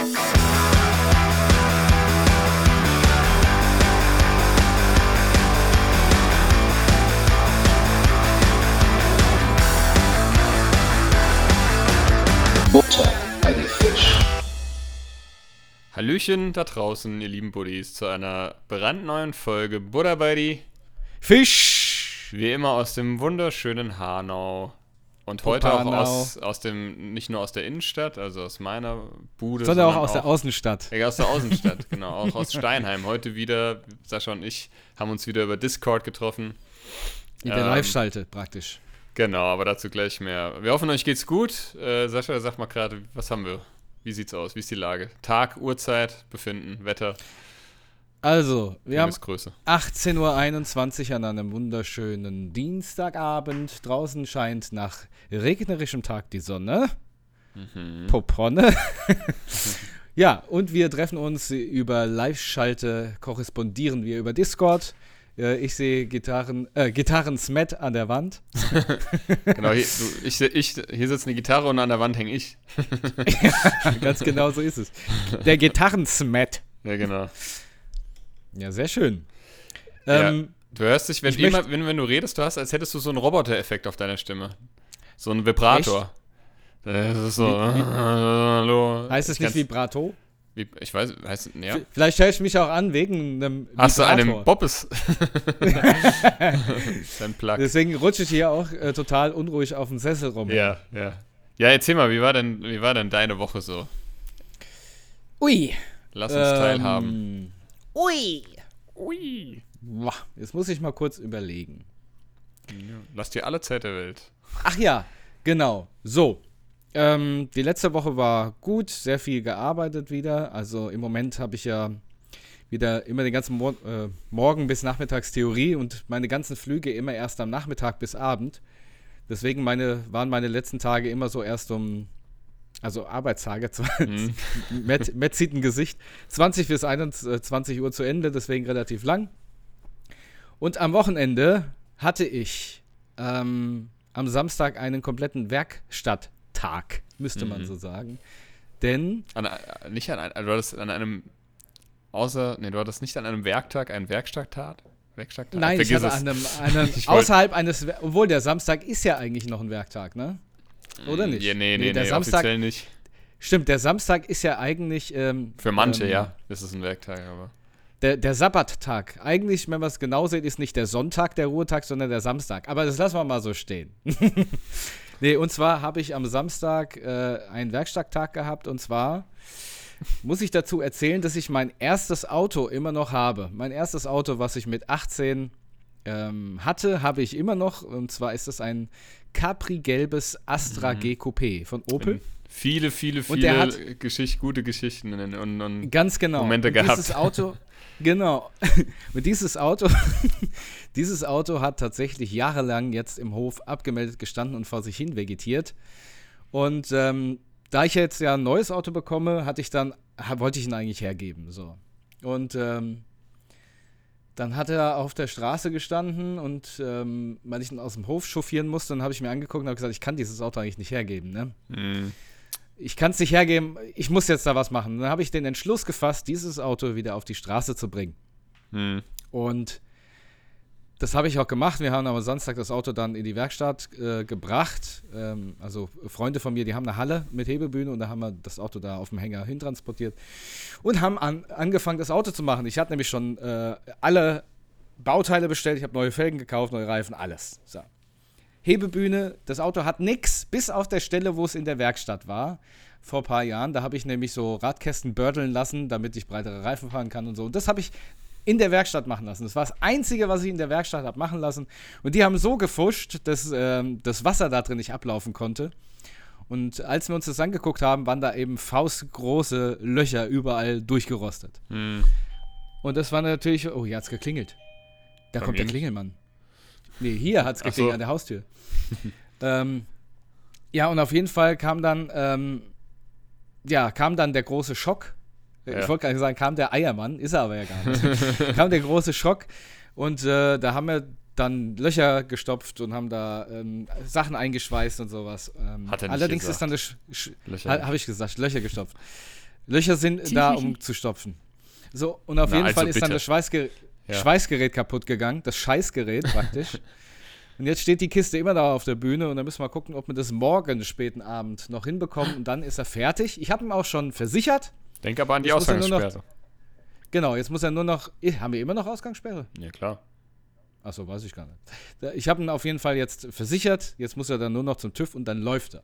Butter bei die Fisch. Hallöchen da draußen, ihr lieben Buddies, zu einer brandneuen Folge Butter bei die Fisch! Wie immer aus dem wunderschönen Hanau. Und heute auch aus, aus dem, nicht nur aus der Innenstadt, also aus meiner Bude, Sondern auch aus der Außenstadt. Ja, aus der Außenstadt, genau. Auch aus Steinheim. Heute wieder, Sascha und ich haben uns wieder über Discord getroffen. In der Ähm, Live-Schalte praktisch. Genau, aber dazu gleich mehr. Wir hoffen, euch geht's gut. Äh, Sascha, sag mal gerade, was haben wir? Wie sieht's aus? Wie ist die Lage? Tag, Uhrzeit, Befinden, Wetter, Also, wir haben Größe. 18.21 Uhr an einem wunderschönen Dienstagabend. Draußen scheint nach regnerischem Tag die Sonne. Mhm. Poponne. ja, und wir treffen uns über Live-Schalte, korrespondieren wir über Discord. Äh, Ich sehe Gitarren, äh, Gitarren-Smet an der Wand. Genau, hier, du, ich, ich, hier sitzt eine Gitarre und an der Wand hänge ich. Ganz genau so ist es. Der Gitarren-Smet. Ja, genau. Ja, sehr schön. Ja. Ähm, Du hörst dich, wenn, immer, wenn, wenn du redest, du hast, als hättest du so einen Roboter-Effekt auf deiner Stimme. So einen Vibrator. Das ist so. Wie- wie- hallo. heißt es Ich nicht Vibrato? Wie, ich weiß, heißt, ja. Vielleicht höre ich mich auch an wegen einem Hast du einen Vibrator. Bobbes? Dein Plug. Deswegen rutsche ich hier auch äh, total unruhig auf dem Sessel rum. Ja, ja. Ja, erzähl mal, wie war denn, wie war denn deine Woche so? Ui. Lass uns teilhaben. Ui. Ui. Jetzt muss ich mal kurz überlegen. Lass dir alle Zeit der Welt. Ach ja, genau. So. Ähm, die letzte Woche war gut, sehr viel gearbeitet wieder. Also im Moment habe ich ja wieder immer den ganzen Mor äh, Morgen bis Nachmittags Theorie und meine ganzen Flüge immer erst am Nachmittag bis Abend. Deswegen meine, waren meine letzten Tage immer so erst um, also Arbeitstage, Mhm. Matt, Matt sieht ein Gesicht, 20 bis 21 Uhr zu Ende, deswegen relativ lang. Und am Wochenende hatte ich ähm, am Samstag einen kompletten Werkstatttag, müsste man Mhm. so sagen. Denn, An, äh, nicht an, ein- du hattest an einem, außer, nee, du hattest nicht an einem Werktag einen Werkstatttag? Werkstatttag? nein, ich Vergiss hatte es. an einem, einem Ich außerhalb eines, obwohl der Samstag ist ja eigentlich noch ein Werktag, ne? Oder nicht? Ja, nee, nee, nee, der Samstag, offiziell nicht. stimmt, der Samstag ist ja eigentlich, ähm, Für manche, ähm, ja, ist es ein Werktag, aber. Der, der Sabbattag. Eigentlich, wenn man es genau sieht, ist nicht der Sonntag der Ruhetag, sondern der Samstag. Aber das lassen wir mal so stehen. nee, und zwar habe ich am Samstag äh, einen Werkstatttag gehabt. Und zwar muss ich dazu erzählen, dass ich mein erstes Auto immer noch habe. Mein erstes Auto, was ich mit 18 ähm, hatte, habe ich immer noch. Und zwar ist es ein Capri-gelbes Astra G Coupé von Opel. Viele, viele, Und der viele hat- Geschicht, gute Geschichten und, und, und Ganz genau. Momente und gehabt. Dieses Auto, genau. Und dieses Auto, dieses Auto hat tatsächlich jahrelang jetzt im Hof abgemeldet gestanden und vor sich hin vegetiert. Und ähm, da ich jetzt ja ein neues Auto bekomme, hatte ich dann, wollte ich ihn eigentlich hergeben. So. Und ähm, dann hat er auf der Straße gestanden und ähm, weil ich ihn aus dem Hof chauffieren musste, dann habe ich mir angeguckt und habe gesagt, ich kann dieses Auto eigentlich nicht hergeben. Ne? Mm, ich kann es nicht hergeben, ich muss jetzt da was machen. Dann habe ich den Entschluss gefasst, dieses Auto wieder auf die Straße zu bringen. mm. Und das habe ich auch gemacht. Wir haben am Samstag das Auto dann in die Werkstatt äh, gebracht. Ähm, also Freunde von mir, die haben eine Halle mit Hebebühne und da haben wir das Auto da auf dem Hänger hintransportiert und haben an, angefangen, das Auto zu machen. Ich hatte nämlich schon äh, alle Bauteile bestellt. Ich habe neue Felgen gekauft, neue Reifen, alles. So. Hebebühne, das Auto hat nichts, bis auf der Stelle, wo es in der Werkstatt war. Vor ein paar Jahren. Da habe ich nämlich so Radkästen bördeln lassen, damit ich breitere Reifen fahren kann und so. Und das habe ich in der Werkstatt machen lassen. Das war das Einzige, was ich in der Werkstatt habe machen lassen. Und die haben so gefuscht, dass ähm, das Wasser da drin nicht ablaufen konnte. Und als wir uns das angeguckt haben, waren da eben faustgroße Löcher überall durchgerostet. Mm. Und das war natürlich. Oh, hier hat's geklingelt. Da Bei kommt mir der. Klingelmann. Nee, hier hat's Ach geklingelt so. an der Haustür. ähm, ja, und auf jeden Fall kam dann, ähm, ja, kam dann der große Schock. Ja. Ich wollte gar nicht sagen, kam der Eiermann, ist er aber ja gar nicht. kam der große Schock und äh, da haben wir dann Löcher gestopft und haben da ähm, Sachen eingeschweißt und sowas. Ähm, Hat er nicht allerdings gesagt. ist dann das Sch Sch Löcher. ha, habe ich gesagt, Löcher gestopft. Löcher sind da, um zu stopfen. So, und auf Na, jeden also Fall ist dann bitte. das Schweißgerät, Ja. Schweißgerät kaputt gegangen. Das Scheißgerät praktisch. und jetzt steht die Kiste immer da auf der Bühne und dann müssen wir gucken, ob wir das morgen späten Abend noch hinbekommen. Und dann ist er fertig. Ich habe ihn auch schon versichert. Denk aber an die Jetzt er nur noch- Ausgangssperre. Genau, jetzt muss er nur noch. Eh, Haben wir immer noch Ausgangssperre? Ja, klar. Achso, weiß ich gar nicht. Ich habe ihn auf jeden Fall jetzt versichert. Jetzt muss er dann nur noch zum TÜV und dann läuft er.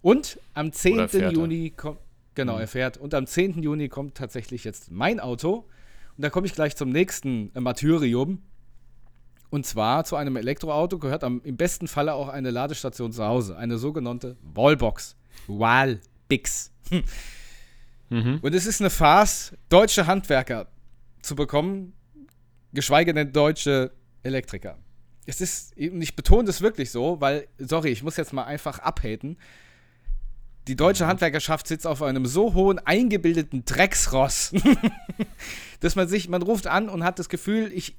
Und am 10. Oder fährt er. Juni kommt. Genau, Mhm. er fährt. Und am 10. Juni kommt tatsächlich jetzt mein Auto. Und da komme ich gleich zum nächsten äh, Martyrium. Und zwar zu einem Elektroauto gehört am, im besten Falle auch eine Ladestation zu Hause. Eine sogenannte Wallbox. Wallbix. Mhm. Und es ist eine Farce, deutsche Handwerker zu bekommen, geschweige denn deutsche Elektriker. Es ist, und ich betone das wirklich so, weil, sorry, ich muss jetzt mal einfach abhaten. Die deutsche Handwerkerschaft sitzt auf einem so hohen eingebildeten Drecksross, dass man sich, man ruft an und hat das Gefühl, ich,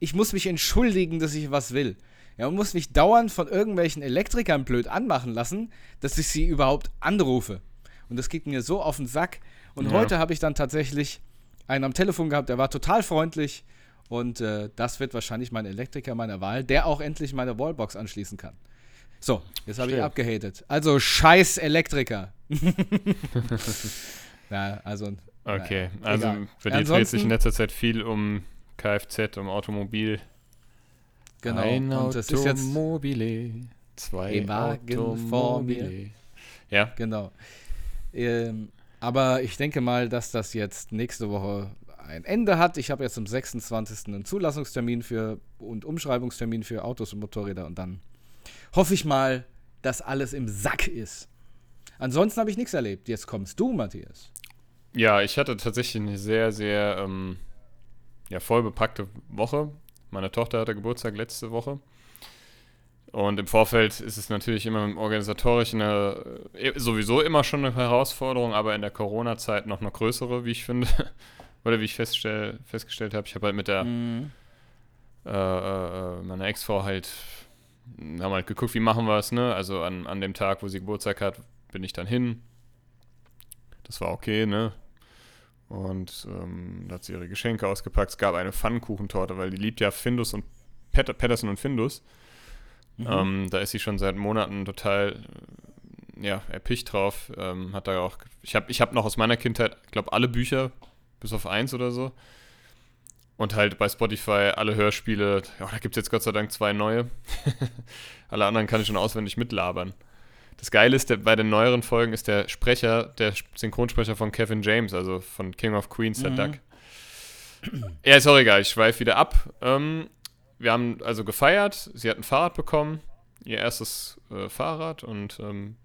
ich muss mich entschuldigen, dass ich was will. Ja, und muss mich dauernd von irgendwelchen Elektrikern blöd anmachen lassen, dass ich sie überhaupt anrufe. Und das geht mir so auf den Sack. Und Ja. heute habe ich dann tatsächlich einen am Telefon gehabt, der war total freundlich. Und äh, das wird wahrscheinlich mein Elektriker meiner Wahl, der auch endlich meine Wallbox anschließen kann. So, jetzt habe ich abgehatet. Also scheiß Elektriker. ja, also. Okay, naja, also egal. für die dreht sich Ansonsten- in letzter Zeit viel um Kfz, um Automobil. Genau. Ein und das ist jetzt. Automobile, zwei Wagen vor mir. Ja, Genau. Ähm, aber ich denke mal, dass das jetzt nächste Woche ein Ende hat. Ich habe jetzt am 26. einen Zulassungstermin für und Umschreibungstermin für Autos und Motorräder und dann hoffe ich mal, dass alles im Sack ist. Ansonsten habe ich nichts erlebt. Jetzt kommst du, Matthias. Ja, ich hatte tatsächlich eine sehr, sehr ähm, ja, voll bepackte Woche. Meine Tochter hatte Geburtstag letzte Woche. Und im Vorfeld ist es natürlich immer im Organisatorischen eine, äh, sowieso immer schon eine Herausforderung, aber in der Corona-Zeit noch eine größere, wie ich finde. Oder wie ich feststell, festgestellt habe. Ich habe halt mit der äh, äh, meiner Ex-Frau halt, haben halt geguckt, wie machen wir es, ne? Also an, an dem Tag, wo sie Geburtstag hat, bin ich dann hin. Das war okay, ne? Und ähm, da hat sie ihre Geschenke ausgepackt. Es gab eine Pfannkuchentorte, weil die liebt ja Findus und Patterson und Findus. Mhm. Ähm, da ist sie schon seit Monaten total äh, ja, erpicht drauf. Ähm, hat da auch. Ich habe ich hab noch aus meiner Kindheit, ich glaube, alle Bücher, bis auf eins oder so. Und halt bei Spotify alle Hörspiele. Ja, da gibt es jetzt Gott sei Dank zwei neue. alle anderen kann ich schon auswendig mitlabern. Das Geile ist, der, bei den neueren Folgen ist der Sprecher, der Synchronsprecher von Kevin James, also von King of Queens, der Mhm. Duck. Ja, ist auch egal, ich schweife wieder ab. Ähm, wir haben also gefeiert, sie hat ein Fahrrad bekommen, ihr erstes äh, Fahrrad und ähm,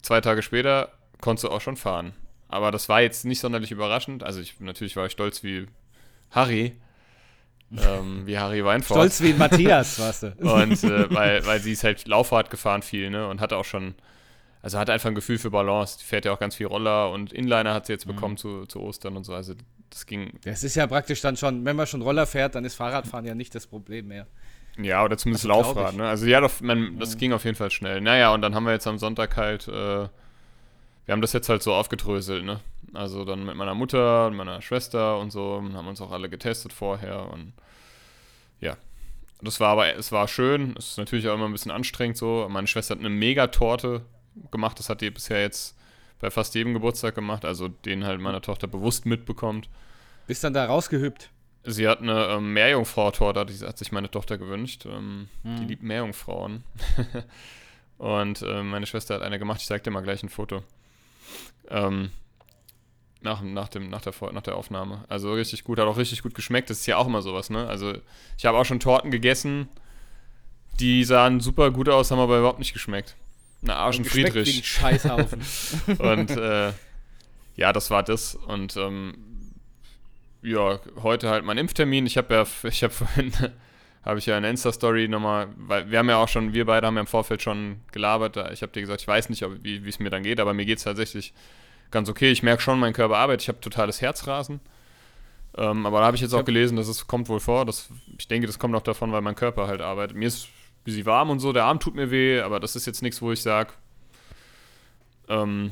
zwei Tage später konnte sie auch schon fahren. Aber das war jetzt nicht sonderlich überraschend. Also ich natürlich war ich stolz wie Harry, ähm, wie Harry Weinfurt. Stolz wie Matthias, warst du. Und äh, weil, weil sie ist halt Laufrad gefahren viel, ne? Und hatte auch schon, also hat einfach ein Gefühl für Balance. Die fährt ja auch ganz viel Roller und Inliner hat sie jetzt bekommen zu, zu Ostern und so. Also das ging, Das ist ja praktisch dann schon, wenn man schon Roller fährt, dann ist Fahrradfahren ja nicht das Problem mehr. ja, oder zumindest Also, Laufrad, ne? Also ja, doch, man, das Mhm. ging auf jeden Fall schnell. Naja, und dann haben wir jetzt am Sonntag halt, äh, wir haben das jetzt halt so aufgedröselt, ne? Also dann mit meiner Mutter und meiner Schwester und so, und haben uns auch alle getestet vorher und ja. Das war aber, es war schön, es ist natürlich auch immer ein bisschen anstrengend so. Meine Schwester hat eine Megatorte gemacht, das hat die bisher jetzt bei fast jedem Geburtstag gemacht, also den halt meine Tochter bewusst mitbekommt. Bist dann da rausgehüpft. Sie hat eine ähm, Meerjungfrau-Torte, die hat sich meine Tochter gewünscht. Ähm, Die Mhm. liebt Meerjungfrauen. und ähm, meine Schwester hat eine gemacht, ich zeig dir mal gleich ein Foto. Ähm, nach, nach, dem, nach, der, nach der Aufnahme. Also richtig gut, hat auch richtig gut geschmeckt. Das ist ja auch immer sowas, ne? Also ich habe auch schon Torten gegessen, die sahen super gut aus, haben aber überhaupt nicht geschmeckt. Eine Arsch und Geschmeckt wie ein Friedrich. Scheißhaufen. Und äh, ja, das war das. Und ähm, ja, heute halt mein Impftermin. Ich habe ja, ich habe vorhin, habe ich ja eine Insta-Story nochmal, weil wir haben ja auch schon, wir beide haben ja im Vorfeld schon gelabert. Ich habe dir gesagt, ich weiß nicht, ob, wie es mir dann geht, aber mir geht es tatsächlich ganz okay. Ich merke schon, mein Körper arbeitet. Ich habe totales Herzrasen. Ähm, aber da habe ich jetzt auch gelesen, dass es kommt wohl vor. Das, ich denke, das kommt auch davon, weil mein Körper halt arbeitet. Mir ist bisschen warm und so, der Arm tut mir weh, aber das ist jetzt nichts, wo ich sage, ähm,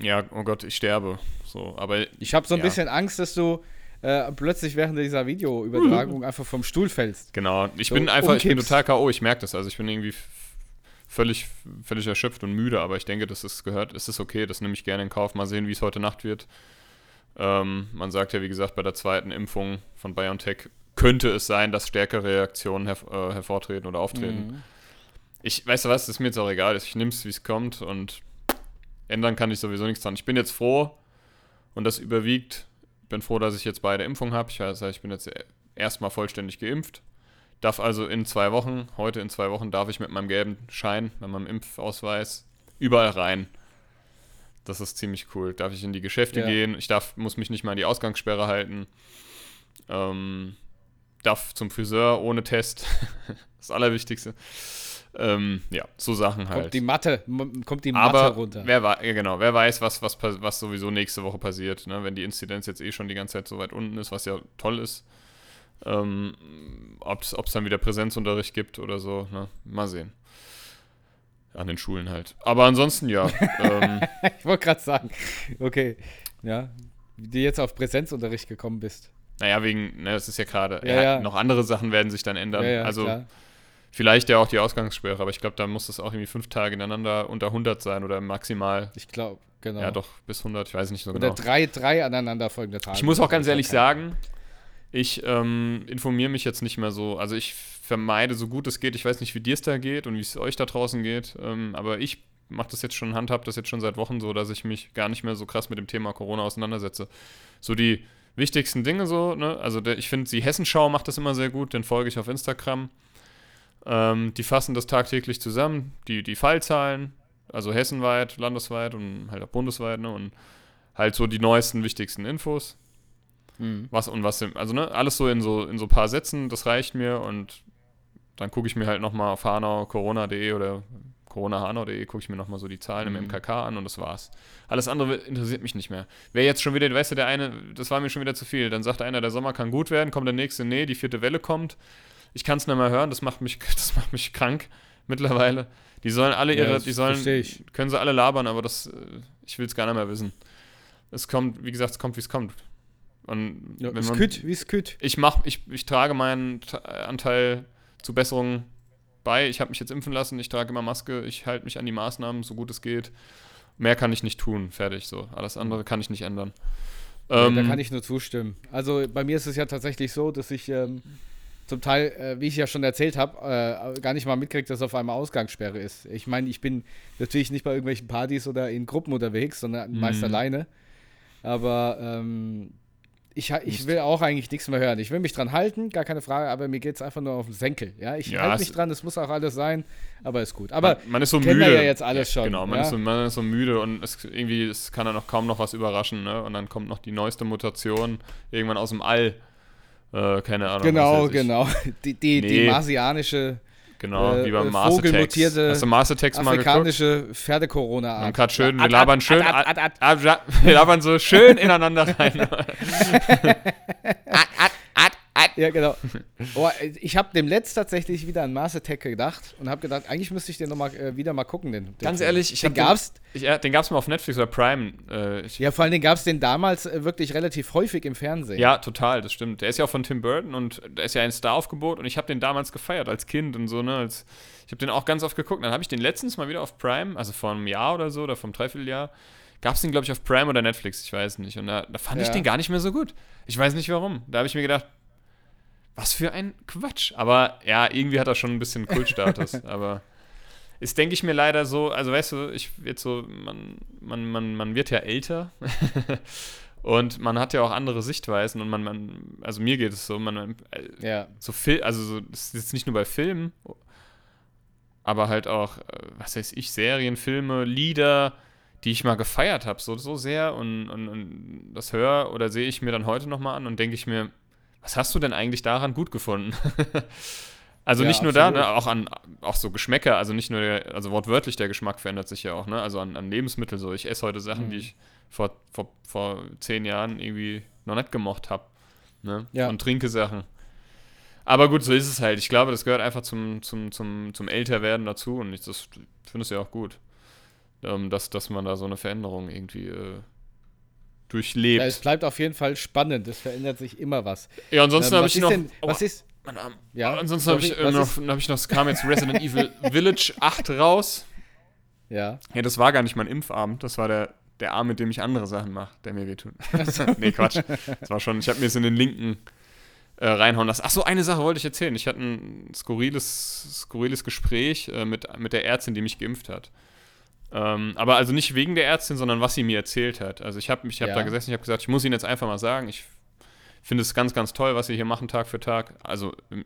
Ja, oh Gott, ich sterbe. So, aber Ich habe so ein Ja. bisschen Angst, dass du äh, plötzlich während dieser Videoübertragung einfach vom Stuhl fällst. Genau, ich So bin einfach, ich bin umkippst. total K.O., ich merke das. Also ich bin irgendwie völlig, völlig erschöpft und müde, aber ich denke, das ist gehört, es ist okay, das nehme ich gerne in Kauf. Mal sehen, wie es heute Nacht wird. Ähm, man sagt ja, wie gesagt, bei der zweiten Impfung von BioNTech könnte es sein, dass stärkere Reaktionen herv äh, hervortreten oder auftreten. Mhm. Ich, weißt du was, ist mir jetzt auch egal, ich nehme es, wie es kommt und ändern kann ich sowieso nichts dran. Ich bin jetzt froh und das überwiegt. Bin froh, dass ich jetzt beide Impfungen habe. Ich, weiß, ich bin jetzt erstmal vollständig geimpft. Darf also in zwei Wochen, heute in zwei Wochen, darf ich mit meinem gelben Schein, mit meinem Impfausweis überall rein. Das ist ziemlich cool. Darf ich in die Geschäfte Ja. gehen? Ich darf, muss mich nicht mal an die Ausgangssperre halten. Ähm, darf zum Friseur ohne Test. das Allerwichtigste. Ähm, ja, so Sachen halt. Kommt die Matte, kommt die Matte Aber runter. wer weiß, ja, genau, wer weiß, was, was, was sowieso nächste Woche passiert, ne? wenn die Inzidenz jetzt eh schon die ganze Zeit so weit unten ist, was ja toll ist. Ähm, Ob es dann wieder Präsenzunterricht gibt oder so, ne? mal sehen. An den Schulen halt. Aber ansonsten ja. ähm, Ich wollte gerade sagen, okay, ja, wie du jetzt auf Präsenzunterricht gekommen bist. Naja, wegen, ne, das ist ja gerade, Ja, ja, noch andere Sachen werden sich dann ändern. Also klar. vielleicht ja auch die Ausgangssperre, aber ich glaube, da muss das auch irgendwie fünf Tage ineinander unter 100 sein oder maximal, Ich glaube, genau. ja doch, bis 100, ich weiß nicht so Oder genau. drei, drei aneinanderfolgende Tage. Ich muss auch ganz ehrlich sagen, ich ähm, informiere mich jetzt nicht mehr so. Also ich vermeide so gut es geht. Ich weiß nicht, wie dir es da geht und wie es euch da draußen geht. Ähm, aber ich mache das jetzt schon, handhab das jetzt schon seit Wochen so, dass ich mich gar nicht mehr so krass mit dem Thema Corona auseinandersetze. So die wichtigsten Dinge so, ne? Also der, ich finde, die Hessenschau macht das immer sehr gut, den folge ich auf Instagram. Ähm, die fassen das tagtäglich zusammen, die, die Fallzahlen, also hessenweit, landesweit und halt auch bundesweit, ne? Und halt so die neuesten, wichtigsten Infos. Mhm. Was und was, also ne, alles so in so in so paar Sätzen, das reicht mir und dann gucke ich mir halt nochmal auf hanau, corona.de oder coronahanau.de, gucke ich mir nochmal so die Zahlen im Mhm. MKK an und das war's. Alles andere interessiert mich nicht mehr. Wer jetzt schon wieder, weißt du, der eine, das war mir schon wieder zu viel, dann sagt einer, der Sommer kann gut werden, kommt der nächste, nee, die vierte Welle kommt. Ich kann es nicht mehr hören, das macht mich, das macht mich krank mittlerweile. Die sollen alle Ja, ihre, das die sollen, können sie alle labern, aber das, äh, ich will es gar nicht mehr wissen. Es kommt, wie gesagt, es kommt, wie es kommt. Und Ja, wenn man- küt, wie es küt. ich mach, ich, ich trage meinen Anteil zu Besserungen bei. Ich habe mich jetzt impfen lassen, ich trage immer Maske, ich halte mich an die Maßnahmen, so gut es geht. Mehr kann ich nicht tun, fertig so. Alles andere kann ich nicht ändern. Ähm, da kann ich nur zustimmen. Also bei mir ist es ja tatsächlich so, dass ich ähm, zum Teil, äh, wie ich ja schon erzählt habe, äh, gar nicht mal mitkriege, dass auf einmal Ausgangssperre ist. Ich meine, ich bin natürlich nicht bei irgendwelchen Partys oder in Gruppen unterwegs, sondern meist Mhm. alleine. Aber ähm, ich, ich will auch eigentlich nichts mehr hören. Ich will mich dran halten, gar keine Frage, aber mir geht es einfach nur auf den Senkel. Ja, ich Ja, halte mich dran, es muss auch alles sein, aber ist gut. Aber man, man ist so müde. ja jetzt alles schon, Genau, man, ja. ist so, man ist so müde und es irgendwie es kann dann noch kaum noch was überraschen. Ne? Und dann kommt noch die neueste Mutation irgendwann aus dem All. Äh, keine Ahnung. genau, genau. Die, die, die Nee. marsianische Genau, Äh, wie beim äh, vogelmutierte Hast du Attacks mal geguckt? afrikanische haben gerade schön, wir labern schön, wir labern so schön ineinander rein. Ja, genau. Oh, ich habe dem letzt tatsächlich wieder an Mars Attack gedacht und habe gedacht, eigentlich müsste ich den noch mal, äh, wieder mal gucken. Den, den Ganz Film. ehrlich, ich den den- gab's, Ich, ja, den gab es mal auf Netflix oder Prime. Äh, ich, ja. ja, vor allen Dingen gab es den damals äh, wirklich relativ häufig im Fernsehen. total, das stimmt. Der ist ja auch von Tim Burton und der ist ja ein Star-Aufgebot und ich habe den damals gefeiert als Kind und so, ne? Als, ich habe den auch ganz oft geguckt. Dann habe ich den letztens mal wieder auf Prime, also vor einem Jahr oder so oder vom Dreivierteljahr, gab es den, glaube ich, auf Prime oder Netflix, ich weiß nicht. Und da, da fand ich Ja. den gar nicht mehr so gut. Ich weiß nicht warum. Da habe ich mir gedacht, was für ein Quatsch. Aber ja, irgendwie hat er schon ein bisschen Kultstatus. aber ist, denke ich mir leider so, also weißt du, ich wird so, man, man, man, man wird ja älter und man hat ja auch andere Sichtweisen und man, man also mir geht es so, man, man äh, Ja. so Fil also so, das ist jetzt nicht nur bei Filmen, aber halt auch, äh, was weiß ich, Serien, Filme, Lieder, die ich mal gefeiert habe, so, so sehr und, und, und das höre oder sehe ich mir dann heute nochmal an und denke ich mir, was hast du denn eigentlich daran gut gefunden? also Ja, nicht nur da, absolut. ne, auch an auch so Geschmäcker, also nicht nur, der, also wortwörtlich der Geschmack verändert sich ja auch, ne? Also an, an Lebensmittel so. Ich esse heute Sachen, Mhm. die ich vor, vor, vor zehn Jahren irgendwie noch nicht gemocht habe. Ne? Ja. Und trinke Sachen. Aber gut, so ist es halt. Ich glaube, das gehört einfach zum, zum, zum, zum Älterwerden dazu und ich das finde es ja auch gut. ähm, dass, dass man da so eine Veränderung irgendwie äh, durchlebt. Ja, es bleibt auf jeden Fall spannend. Es verändert sich immer was. Ja, ansonsten Ähm, habe ich noch. denn- Aua, was ist- mein Arm. Ja, ansonsten habe ich, äh, noch, hab ich noch, es kam jetzt Resident Evil Village 8 raus. Ja. Ja, das war gar nicht mein Impfarm, das war der, der Arm, mit dem ich andere Sachen mache, der mir wehtut. nee, Quatsch. Das war schon, ich habe mir es in den linken äh, reinhauen lassen. Ach so, eine Sache wollte ich erzählen. Ich hatte ein skurriles, skurriles Gespräch äh, mit, mit der Ärztin, die mich geimpft hat. Ähm, aber also nicht wegen der Ärztin, sondern was sie mir erzählt hat. Also ich habe ich hab Ja. da gesessen, ich habe gesagt, ich muss Ihnen jetzt einfach mal sagen, ich finde es ganz, ganz toll, was Sie hier machen Tag für Tag. Also ähm,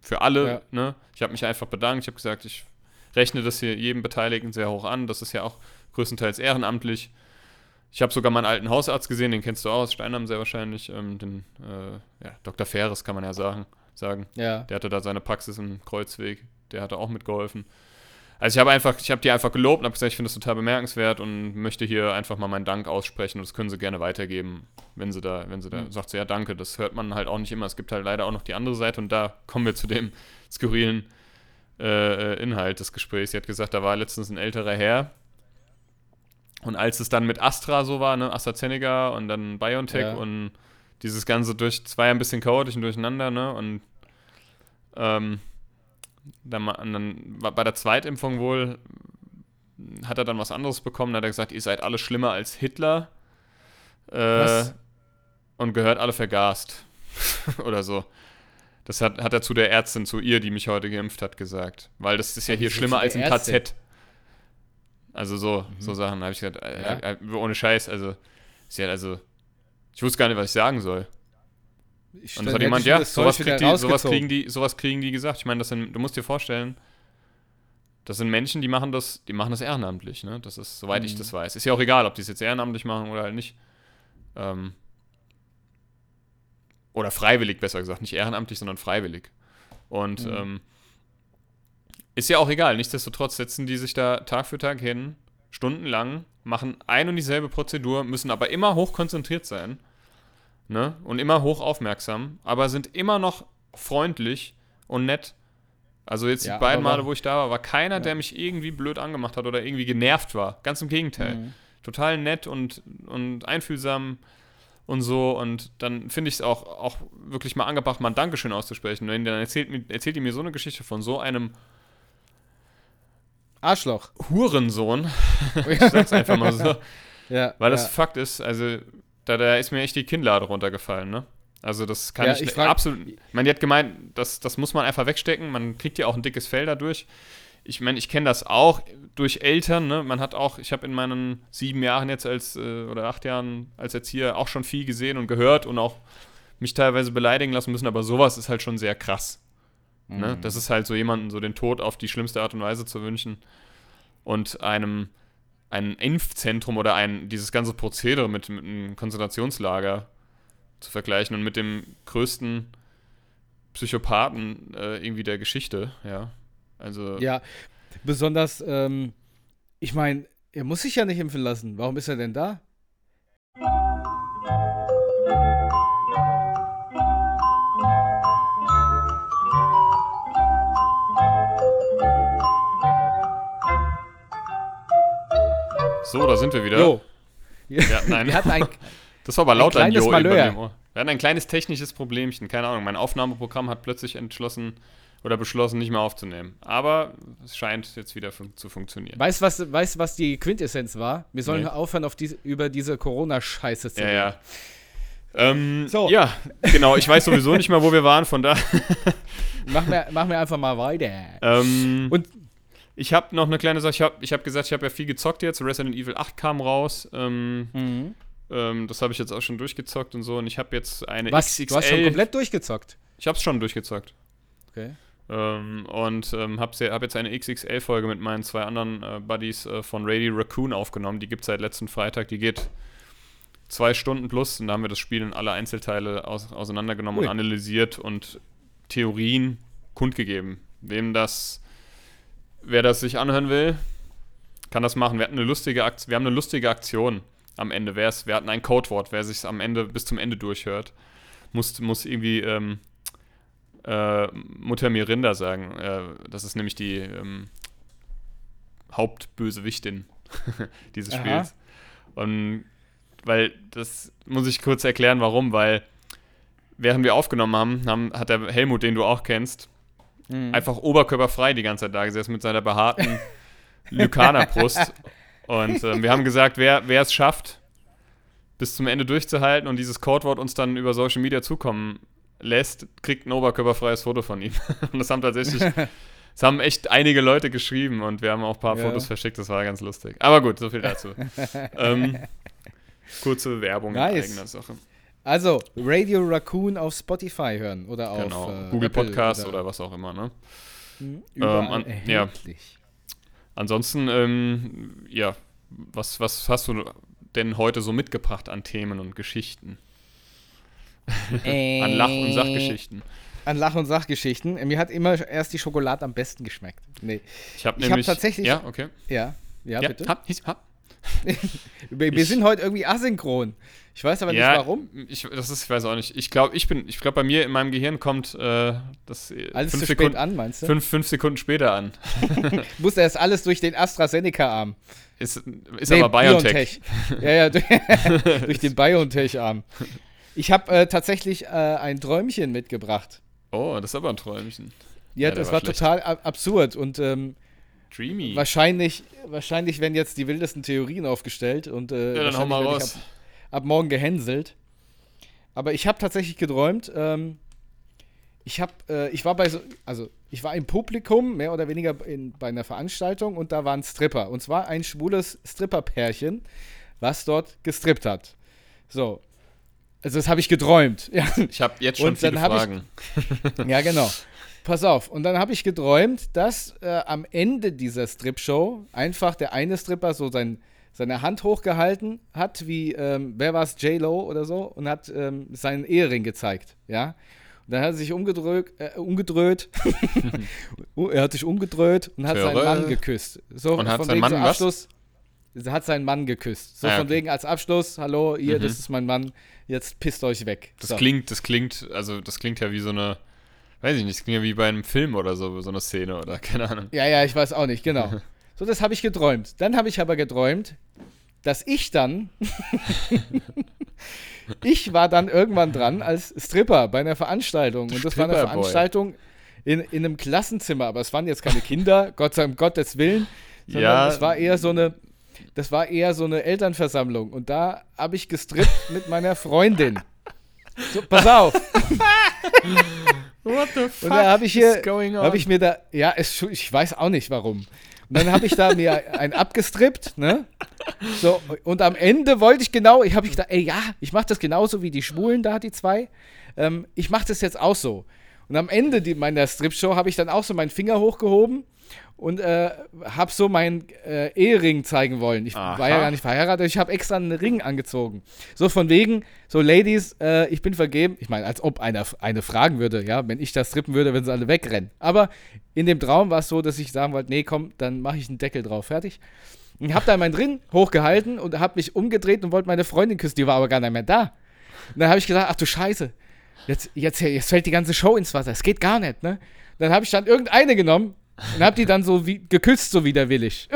für alle. Ja. Ne? Ich habe mich einfach bedankt. Ich habe gesagt, ich rechne das hier jedem Beteiligten sehr hoch an. Das ist ja auch größtenteils ehrenamtlich. Ich habe sogar meinen alten Hausarzt gesehen, den kennst du auch aus Steinheim sehr wahrscheinlich. Ähm, den äh, ja, Dr. Ferres kann man ja sagen, sagen. Ja. Der hatte da seine Praxis im Kreuzweg. Der hatte auch mitgeholfen. Also ich habe einfach, ich habe die einfach gelobt und habe gesagt, ich finde das total bemerkenswert und möchte hier einfach mal meinen Dank aussprechen und das können sie gerne weitergeben, wenn sie da, wenn sie da, Mhm. sagt sie, ja danke, das hört man halt auch nicht immer. Es gibt halt leider auch noch die andere Seite und da kommen wir zu dem skurrilen äh, Inhalt des Gesprächs. Sie hat gesagt, da war letztens ein älterer Herr und als es dann mit Astra so war, ne, AstraZeneca und dann BioNTech Ja. und dieses Ganze durch, ja ein bisschen chaotisch und durcheinander, ne, und ähm, dann, dann war bei der Zweitimpfung wohl, hat er dann was anderes bekommen, da hat er gesagt, ihr seid alle schlimmer als Hitler äh, und gehört alle vergast oder so. Das hat, hat er zu der Ärztin, zu ihr, die mich heute geimpft hat, gesagt. Weil das ist ja hier schlimmer als ein Ärztin? KZ. Also so, so Sachen habe ich gesagt, äh, Ja. äh, ohne Scheiß, also, sie hat also, ich wusste gar nicht, was ich sagen soll. Ich Und das hat jemand, ich ja, sowas, die, sowas, kriegen die, sowas kriegen die gesagt. Ich meine, das sind, du musst dir vorstellen, das sind Menschen, die machen das, die machen das ehrenamtlich, ne? Das ist, soweit ich Mhm. das weiß. Ist ja auch egal, ob die es jetzt ehrenamtlich machen oder halt nicht. Ähm, oder freiwillig, besser gesagt. Nicht ehrenamtlich, sondern freiwillig. Und Mhm. ähm, ist ja auch egal. Nichtsdestotrotz setzen die sich da Tag für Tag hin, stundenlang, machen ein und dieselbe Prozedur, müssen aber immer hoch konzentriert sein ne? und immer hoch aufmerksam, aber sind immer noch freundlich und nett. Also jetzt Ja, die beiden Male, wo ich da war, war keiner, Ja. der mich irgendwie blöd angemacht hat oder irgendwie genervt war. Ganz im Gegenteil. Mhm. Total nett und, und einfühlsam und so. Und dann finde ich es auch, auch wirklich mal angebracht, mal ein Dankeschön auszusprechen. Und dann erzählt, erzählt ihr mir so eine Geschichte von so einem Arschloch. Hurensohn. ich sag's einfach mal so. Ja. Weil das ja. Fakt ist, also da, da ist mir echt die Kinnlade runtergefallen, ne? Also das kann Ja, ich, ich frag- absolut. Die hat gemeint, das, das muss man einfach wegstecken. Man kriegt ja auch ein dickes Fell dadurch. Ich meine, ich kenne das auch durch Eltern. Ne? Man hat auch, ich habe in meinen sieben Jahren jetzt als äh, oder acht Jahren als Erzieher auch schon viel gesehen und gehört und auch mich teilweise beleidigen lassen müssen. Aber sowas ist halt schon sehr krass. Ne? Mhm. Das ist halt so jemanden so den Tod auf die schlimmste Art und Weise zu wünschen und einem ein Impfzentrum oder ein dieses ganze Prozedere mit, mit einem Konzentrationslager zu vergleichen und mit dem größten Psychopathen äh, irgendwie der Geschichte, ja. Also Ja, besonders, ähm, ich meine, er muss sich ja nicht impfen lassen. Warum ist er denn da? So, da sind wir wieder. Jo. Ja, nein. Wir hatten ein, Das war aber Ein laut an kleines Jo Malheur. im Ohr. Wir hatten ein kleines technisches Problemchen, keine Ahnung. Mein Aufnahmeprogramm hat plötzlich entschlossen oder beschlossen, nicht mehr aufzunehmen. Aber es scheint jetzt wieder fun zu funktionieren. weißt du, was, weißt, was die Quintessenz war? Wir sollen Nee. aufhören, auf diese, über diese Corona-Scheiße zu Ja, reden. ja. Ähm, So. Ja, genau. Ich weiß sowieso nicht mehr, wo wir waren, von da. Mach mir, mach mir einfach mal weiter. Ähm, Und- ich habe noch eine kleine Sache. Ich habe ich hab gesagt, ich habe ja viel gezockt jetzt. Resident Evil 8 kam raus. Ähm, Mhm. ähm, das habe ich jetzt auch schon durchgezockt und so. Und ich habe jetzt eine Was? XXL. Du hast schon komplett durchgezockt. ich habe es schon durchgezockt. Okay. Ähm, und ähm, habe hab jetzt eine XXL-Folge mit meinen zwei anderen äh, Buddies äh, von Radio Raccoon aufgenommen. Die gibt es seit letzten Freitag. Die geht zwei Stunden plus. Und da haben wir das Spiel in alle Einzelteile aus, auseinandergenommen Ui. und analysiert und Theorien kundgegeben. Wem das, wer das sich anhören will, kann das machen. Wir hatten eine lustige Aktion, wir haben eine lustige Aktion am Ende. Wer's, wir hatten ein Codewort, wer sich am Ende bis zum Ende durchhört, muss, muss irgendwie ähm, äh, Mutter Mirinda sagen. Äh, das ist nämlich die ähm, Hauptbösewichtin dieses Aha. Spiels. Und weil, das muss ich kurz erklären, warum, weil während wir aufgenommen haben, haben hat der Helmut, den du auch kennst, Mhm. einfach oberkörperfrei die ganze Zeit da gesessen mit seiner behaarten Lykanerbrust. Und ähm, wir haben gesagt, wer wer es schafft, bis zum Ende durchzuhalten und dieses Codewort uns dann über Social Media zukommen lässt, kriegt ein oberkörperfreies Foto von ihm. Und das haben tatsächlich, das haben echt einige Leute geschrieben und wir haben auch ein paar Ja. Fotos verschickt, das war ganz lustig. Aber gut, so viel dazu. ähm, kurze Werbung in Nice. eigener Sache. Also, Radio Raccoon auf Spotify hören oder auf Genau. äh, Google Apple Podcast oder, was auch immer, ne? Mhm, überall an- ja. Ansonsten, ähm, ja, was, was hast du denn heute so mitgebracht an Themen und Geschichten? An Lach- und Sachgeschichten. An Lach- und Sachgeschichten. Äh, Mir hat immer erst die Schokolade am besten geschmeckt. Nee. Ich habe Ich hab tatsächlich- Ja, okay. Ja, ja, bitte. Hab, ich, hab. Wir ich- sind heute irgendwie asynchron. Ich weiß aber ja, nicht warum. Ich, das ist, ich weiß auch nicht. Ich glaube, ich bin, ich glaube, bei mir in meinem Gehirn kommt äh, das äh, Alles fünf, zu spät Sekunden, an, meinst du? fünf, fünf Sekunden später an. Muss erst alles durch den AstraZeneca-Arm. Ist, ist Nee, aber BioNTech. Ja, ja, durch, den BioNTech-Arm. Ich habe äh, tatsächlich äh, ein Träumchen mitgebracht. Oh, das ist aber ein Träumchen. Ja, Ja, das war war, total ab absurd und ähm, Dreamy. wahrscheinlich, wahrscheinlich werden jetzt die wildesten Theorien aufgestellt und äh, ja, dann hau mal raus. Ab, ab morgen gehänselt. Aber ich habe tatsächlich geträumt. Ähm, ich habe, äh, ich war bei so, also ich war im Publikum mehr oder weniger in, bei einer Veranstaltung und da war ein Stripper und zwar ein schwules Stripperpärchen, was dort gestrippt hat. So. Also das habe ich geträumt. Ja. Ich habe jetzt schon Und dann viele hab ich- Fragen. Ja, genau. Pass auf. Und dann habe ich geträumt, dass äh, am Ende dieser Strip-Show einfach der eine Stripper so sein, seine Hand hochgehalten hat, wie, ähm, wer war es, J-Lo oder so, und hat ähm, seinen Ehering gezeigt, ja. Und dann hat er sich umgedrückt, äh, umgedreht, er hat sich umgedreht und hat seinen Töre. Mann geküsst. So, Und hat von sein wegen Mann so was? Abschluss, er hat seinen Mann geküsst. So Ah, ja, von okay. wegen als Abschluss, hallo, ihr, Mhm. das ist mein Mann, jetzt pisst euch weg. Das so. klingt, das klingt, also das klingt ja wie so eine, weiß ich nicht, das klingt ja wie bei einem Film oder so, so eine Szene oder keine Ahnung. Ja, ja, ich weiß auch nicht, genau. So, das habe ich geträumt. Dann habe ich aber geträumt, dass ich dann. ich war dann irgendwann dran als Stripper bei einer Veranstaltung. Und das war eine. Veranstaltung in, in einem Klassenzimmer. Aber es waren jetzt keine Kinder, Gott sei Gottes Willen. Sondern Ja. es war eher so eine. Das war eher so eine Elternversammlung. Und da habe ich gestrippt mit meiner Freundin. So, pass auf. What the fuck Und da habe ich hier, is going on? habe ich mir da, ja, es, ich weiß auch nicht warum. Und dann habe ich da mir ein abgestrippt, ne? So, und am Ende wollte ich genau, ich habe ich gedacht, ey, ja, ich mache das genauso wie die Schwulen da, die zwei. Ähm, ich mache das jetzt auch so. Und am Ende die, meiner Strip-Show habe ich dann auch so meinen Finger hochgehoben und äh, habe so meinen äh, Ehering zeigen wollen. Ich war ja Aha. gar nicht verheiratet, ich habe extra einen Ring angezogen. So von wegen, so Ladies, äh, ich bin vergeben. Ich meine, als ob einer eine fragen würde, ja, wenn ich das strippen würde, würden sie alle wegrennen. Aber in dem Traum war es so, dass ich sagen wollte, nee, komm, dann mache ich einen Deckel drauf, fertig. Und habe dann meinen Ring hochgehalten und habe mich umgedreht und wollte meine Freundin küssen, die war aber gar nicht mehr da. Und dann habe ich gesagt, ach du Scheiße, jetzt, jetzt, jetzt fällt die ganze Show ins Wasser, es geht gar nicht, ne? Dann habe ich dann irgendeine genommen und habe die dann so wie, geküsst, so widerwillig.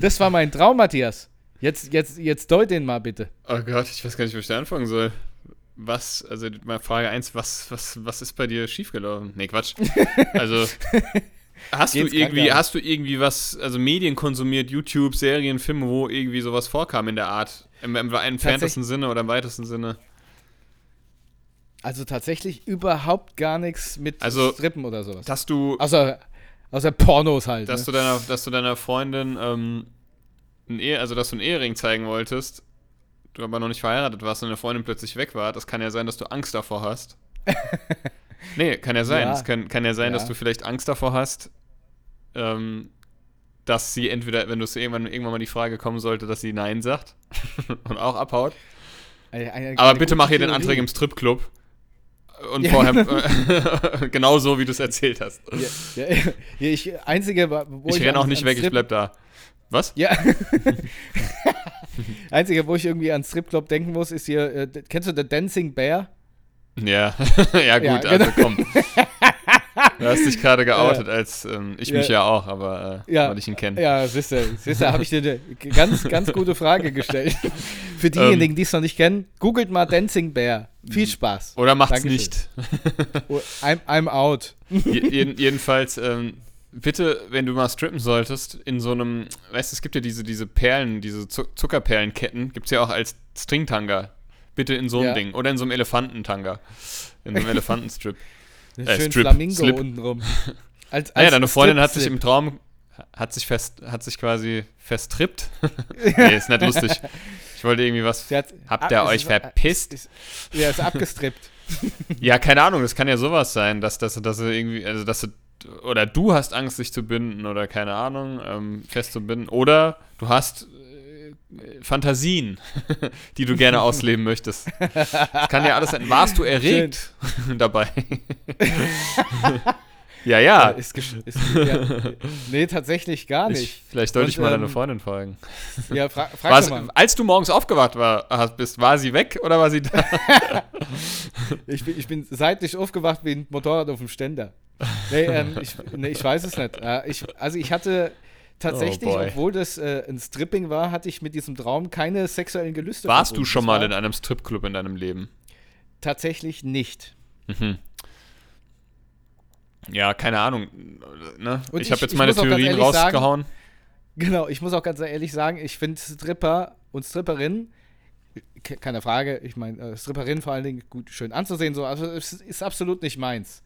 das war mein Traum, Matthias. Jetzt, jetzt, jetzt deut den mal bitte. Oh Gott, ich weiß gar nicht, wo ich da anfangen soll. Was, also mal Frage 1, was, was, was ist bei dir schiefgelaufen? Nee, Quatsch. Also, hast du irgendwie, hast du irgendwie was, also Medien konsumiert, YouTube, Serien, Filme, wo irgendwie sowas vorkam in der Art? Im, im entferntesten Sinne oder im weitesten Sinne? Also tatsächlich überhaupt gar nichts mit Also, Strippen oder sowas. Dass du, Außer, außer Pornos halt. dass ne? du deiner, dass du deiner Freundin, ähm, ein Ehe, also dass du einen Ehering zeigen wolltest, du aber noch nicht verheiratet warst und deine Freundin plötzlich weg war, das kann ja sein, dass du Angst davor hast. nee, kann ja sein. Ja. Es kann, kann ja sein, Ja. dass du vielleicht Angst davor hast, ähm, dass sie entweder, wenn du es irgendwann, irgendwann mal die Frage kommen sollte, dass sie Nein sagt und auch abhaut. Eine- eine- Aber eine bitte mach hier den. Antrag im Stripclub. Und vorher, genau so, wie du es erzählt hast. Ja, ja, ja, ich, einzige, wo ich renne auch nicht weg, ich Strip- bleib da. Was? Ja. Einzige, wo ich irgendwie an Stripclub denken muss, ist hier, äh, kennst du The Dancing Bear? Ja, ja gut, Ja, also genau. komm. Du hast dich gerade geoutet, als ähm, ich mich ja auch, aber äh, ja, weil ich ihn kenne. Ja, siehst du, habe ich dir eine ganz, ganz gute Frage gestellt. Für diejenigen, ähm, die es noch nicht kennen, googelt mal Dancing Bear. Viel Spaß. Oder macht's Dankeschön. nicht. Oh, I'm, I'm out. Je, jedenfalls, ähm, bitte, wenn du mal strippen solltest, in so einem, weißt du, es gibt ja diese, diese Perlen, diese Zuckerperlenketten, gibt es ja auch als Stringtanga. Bitte in so einem ja. Ding. Oder in so einem Elefantentanga. In so einem Elefantenstrip. Äh, Schön Strip, Flamingo Slip. untenrum. Als, als naja, deine Freundin hat sich im Traum, hat sich fest, hat sich quasi verstrippt. nee, ist nicht lustig. Ich wollte irgendwie was. Hat, habt ihr euch verpisst? Ist, ja, ist abgestrippt. ja, keine Ahnung, das kann ja sowas sein, dass, dass, dass du irgendwie, also dass du oder du hast Angst, sich zu binden oder keine Ahnung, ähm, fest zu binden. Oder du hast Fantasien, die du gerne ausleben möchtest. Das kann ja alles sein. Warst du erregt dabei? ja, ja. Ist, ist, ja. Nee, tatsächlich gar nicht. Ich, vielleicht sollte Und, ich mal ähm, deine Freundin fragen. Ja, fra frag mal. Als du morgens aufgewacht war, bist, war sie weg oder war sie da? ich, bin, ich bin seitlich aufgewacht wie ein Motorrad auf dem Ständer. Nee, ähm, ich, nee, ich weiß es nicht. Äh, ich, also ich hatte tatsächlich, oh obwohl das äh, ein Stripping war, hatte ich mit diesem Traum keine sexuellen Gelüste. Warst du schon mal in einem Stripclub in deinem Leben? Tatsächlich nicht. Mhm. Ja, keine Ahnung. Ne? Ich, ich habe jetzt meine Theorien rausgehauen. Sagen, genau, ich muss auch ganz ehrlich sagen, ich finde Stripper und Stripperinnen, keine Frage, ich meine, äh, Stripperinnen vor allen Dingen gut schön anzusehen, so, also es ist absolut nicht meins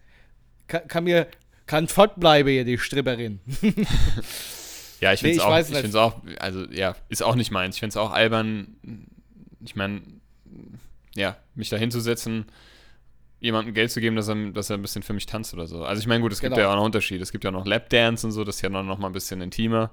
kann, kann mir kann fortbleiben hier, die Stripperin. ja, ich finde es nee, auch, auch, also ja, ist auch nicht meins. Ich finde es auch albern, ich meine, ja, mich da hinzusetzen, jemandem Geld zu geben, dass er, dass er ein bisschen für mich tanzt oder so. Also ich meine, gut, es gibt genau. ja auch noch Unterschiede. Es gibt ja noch Lapdance und so, das ist ja noch, noch mal ein bisschen intimer.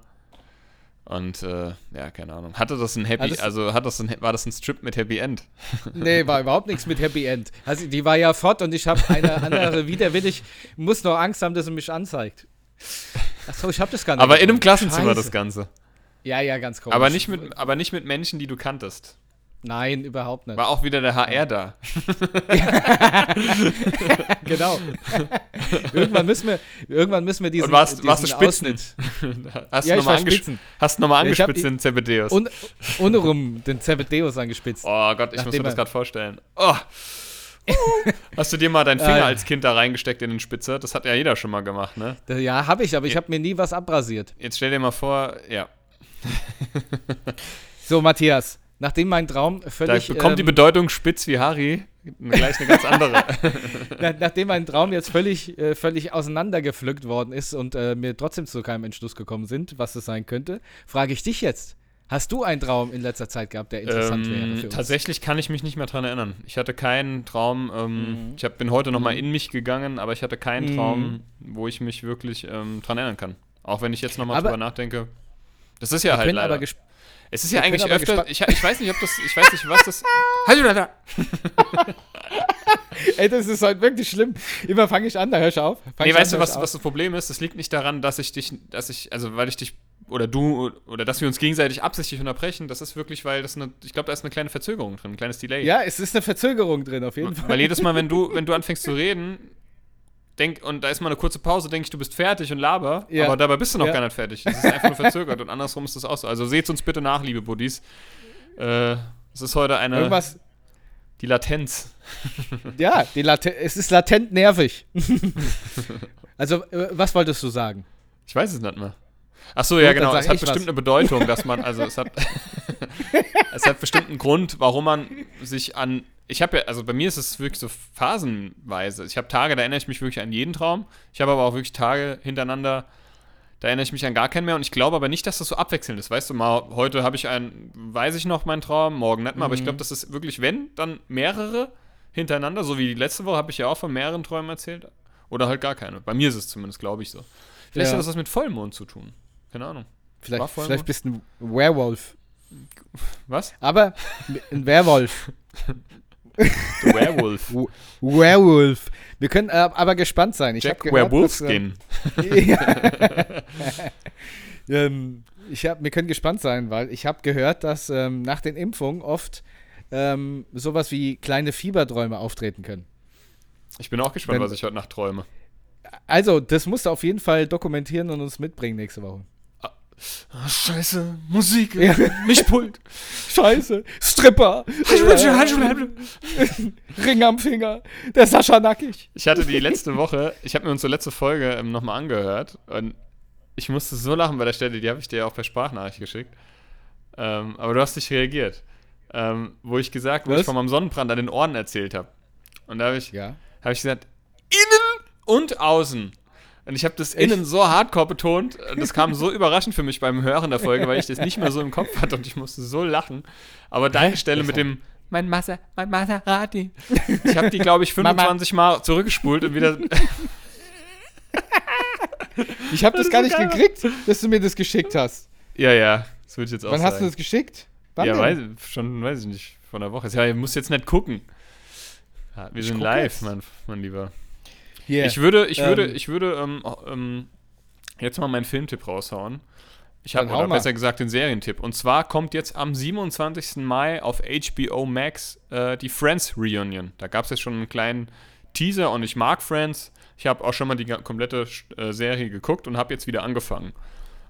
Und äh, ja, keine Ahnung. Hatte das ein Happy, also, also hat das ein, war das ein Strip mit Happy End? Nee, war überhaupt nichts mit Happy End. Also die war ja fort und ich habe eine andere widerwillig, muss noch Angst haben, dass sie mich anzeigt. Achso, ich habe das gar nicht. Aber in einem Klassenzimmer Scheiße. das Ganze. Ja, ja, ganz komisch. Aber nicht mit, aber nicht mit Menschen, die du kanntest. Nein, überhaupt nicht. War auch wieder der HR da. genau. irgendwann, müssen wir, irgendwann müssen wir diesen, Und warst, diesen warst du Spitzen? hast, ja, du nochmal angespitzt, hast nochmal angespitzt den Zebedeus? Un, unrum den Zebedeus angespitzt. Oh Gott, ich muss mir das gerade vorstellen. Oh. Hast du dir mal deinen Finger äh, als Kind da reingesteckt in den Spitzer? Das hat ja jeder schon mal gemacht, ne? Ja, habe ich, aber ich habe mir nie was abrasiert. Jetzt stell dir mal vor, ja. so, Matthias, nachdem mein Traum völlig. Da bekommt ähm, die Bedeutung spitz wie Harry gleich eine ganz andere. nachdem mein Traum jetzt völlig, äh, völlig auseinandergepflückt worden ist und äh, mir trotzdem zu keinem Entschluss gekommen sind, was es sein könnte, frage ich dich jetzt. Hast du einen Traum in letzter Zeit gehabt, der interessant ähm, wäre? Für uns? Tatsächlich kann ich mich nicht mehr daran erinnern. Ich hatte keinen Traum. Ähm, mhm. Ich hab, bin heute nochmal mhm. in mich gegangen, aber ich hatte keinen mhm. Traum, wo ich mich wirklich ähm, dran erinnern kann. Auch wenn ich jetzt nochmal drüber nachdenke. Das ist ja halt leider. Aber es ist ja eigentlich öfter. Ich, ich, weiß nicht, ob das. Ich weiß nicht, was das. Hallo, da. Ey, das ist halt wirklich schlimm. Immer fange ich an, da hörst du auf. Fang nee, weißt an, du, was, was das Problem ist? Das liegt nicht daran, dass ich dich, dass ich, also weil ich dich oder du oder dass wir uns gegenseitig absichtlich unterbrechen. Das ist wirklich, weil das eine, ich glaube, da ist eine kleine Verzögerung drin, ein kleines Delay. Ja, es ist eine Verzögerung drin, auf jeden weil Fall. Weil jedes Mal, wenn du, wenn du anfängst zu reden, denk, und da ist mal eine kurze Pause, denke ich, du bist fertig und laber, ja. aber dabei bist du noch ja. gar nicht fertig. Das ist einfach nur verzögert und andersrum ist das auch so. Also seht uns bitte nach, liebe Buddies. Äh, es ist heute eine. Irgendwas. Die Latenz. Ja, die Laten es ist latent nervig. also, äh, was wolltest du sagen? Ich weiß es nicht mehr. Ach so, ja, genau. Es hat bestimmt was. eine Bedeutung, dass man, also es hat, es hat bestimmt einen Grund, warum man sich an ich habe ja, also bei mir ist es wirklich so phasenweise. Ich habe Tage, da erinnere ich mich wirklich an jeden Traum. Ich habe aber auch wirklich Tage hintereinander, da erinnere ich mich an gar keinen mehr. Und ich glaube aber nicht, dass das so abwechselnd ist. Weißt du, mal heute habe ich einen, weiß ich noch meinen Traum, morgen nicht mehr. Mhm. Aber ich glaube, mhm. das ist wirklich, wenn, dann mehrere hintereinander. So wie die letzte Woche habe ich ja auch von mehreren Träumen erzählt. Oder halt gar keine. Bei mir ist es zumindest, glaube ich, so. Vielleicht ja. hat das was mit Vollmond zu tun. Keine Ahnung. Vielleicht, vielleicht bist du ein Werewolf. Was? Aber ein Werwolf. The Werewolf. Werewolf. Wir können äh, aber gespannt sein. Ich Jack Werewolfskin. Äh, ähm, ich hab, wir können gespannt sein, weil ich habe gehört, dass ähm, nach den Impfungen oft ähm, sowas wie kleine Fieberträume auftreten können. Ich bin auch gespannt, Wenn, was ich heute Nacht träume. Also, das musst du auf jeden Fall dokumentieren und uns mitbringen nächste Woche. Ah, scheiße, Musik, Ja. Mischpult. Scheiße, Stripper, Ring am Finger, der Sascha nackig. Ich hatte die letzte Woche, ich habe mir unsere letzte Folge ähm, nochmal angehört und ich musste so lachen bei der Stelle, die habe ich dir auch per Sprachnachricht geschickt. Ähm, aber du hast nicht reagiert. Ähm, wo ich gesagt, wo Was? ich von meinem Sonnenbrand an den Ohren erzählt habe. Und da habe ich, Ja. hab ich gesagt, innen und außen. Und ich habe das Echt? innen so hardcore betont. und Das kam so überraschend für mich beim Hören der Folge, weil ich das nicht mehr so im Kopf hatte und ich musste so lachen. Aber deine Stelle mit dem mein Masa, mein Maserati. Ich habe die, glaube ich, 25 Mal zurückgespult und wieder. Ich habe das, ist gar nicht geil. gekriegt, dass du mir das geschickt hast. Ja, ja, das würde ich jetzt auch Wann sagen. hast du das geschickt? Wann ja, weiß, schon, weiß ich nicht, von der Woche. Ja, ihr müsst jetzt nicht gucken. Ja, wir Ich sind live, jetzt. mein, mein Lieber. Hier. Ich würde, ich würde, Ähm. ich würde ähm, ähm, jetzt mal meinen Filmtipp raushauen. Ich habe, oder besser gesagt, den Serientipp. Und zwar kommt jetzt am 27. Mai auf HBO Max äh, die Friends Reunion. Da gab es jetzt schon einen kleinen Teaser und ich mag Friends. Ich habe auch schon mal die komplette äh, Serie geguckt und habe jetzt wieder angefangen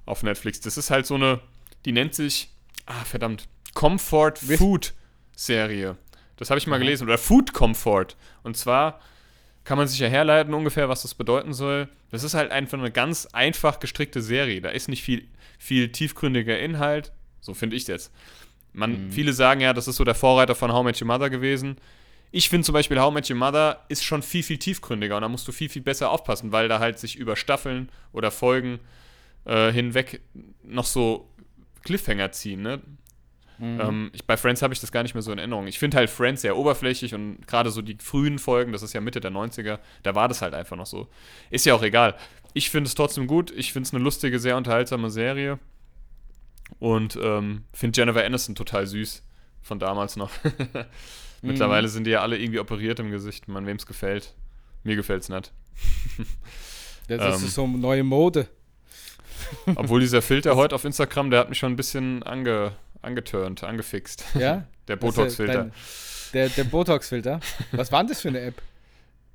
auf Netflix. Das ist halt so eine, die nennt sich, ah verdammt, Comfort Food Serie. Das habe ich mal gelesen. Oder Food Comfort. Und zwar kann man sich ja herleiten ungefähr, was das bedeuten soll. Das ist halt einfach eine ganz einfach gestrickte Serie. Da ist nicht viel, viel tiefgründiger Inhalt. So finde ich jetzt. Man, Viele sagen ja, das ist so der Vorreiter von How Met Your Mother gewesen. Ich finde zum Beispiel How Met Your Mother ist schon viel, viel tiefgründiger und da musst du viel, viel besser aufpassen, weil da halt sich über Staffeln oder Folgen äh, hinweg noch so Cliffhanger ziehen. Ne? Ähm, ich, bei Friends habe ich das gar nicht mehr so in Erinnerung. Ich finde halt Friends sehr oberflächlich und gerade so die frühen Folgen, das ist ja Mitte der 90er, da war das halt einfach noch so. Ist ja auch egal. Ich finde es trotzdem gut. Ich finde es eine lustige, sehr unterhaltsame Serie. Und ähm, finde Jennifer Aniston total süß. Von damals noch. Mittlerweile sind die ja alle irgendwie operiert im Gesicht. Man, wem es gefällt. Mir gefällt es nicht. Das ähm, ist so neue Mode. Obwohl dieser Filter heute auf Instagram, der hat mich schon ein bisschen ange, angeturnt, angefixt. Ja? Der Botox-Filter. Der, der Botox-Filter. Was war denn das für eine App?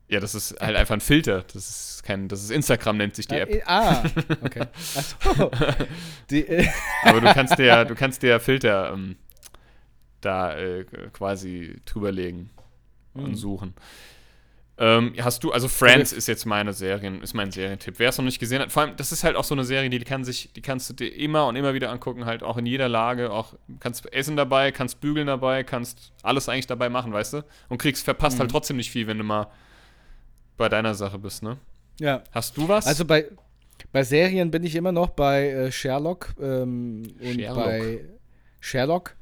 Ja, das ist halt einfach ein Filter. Das ist kein, das ist Instagram nennt sich die App. Ah, ah, okay. Achso. Die, äh, Aber du kannst dir, ja- du kannst dir Filter ähm, da äh, quasi drüberlegen und suchen. Ähm, hast du, also Friends ist jetzt meine Serien, ist mein Serientipp. Wer es noch nicht gesehen hat, vor allem, das ist halt auch so eine Serie, die kann sich, die kannst du dir immer und immer wieder angucken, halt auch in jeder Lage, auch kannst essen dabei, kannst bügeln dabei, kannst alles eigentlich dabei machen, weißt du? Und kriegst, verpasst Mhm. halt trotzdem nicht viel, wenn du mal bei deiner Sache bist, ne? ja. Hast du was? Also bei, bei Serien bin ich immer noch bei äh, Sherlock ähm, und Sherlock. bei Sherlock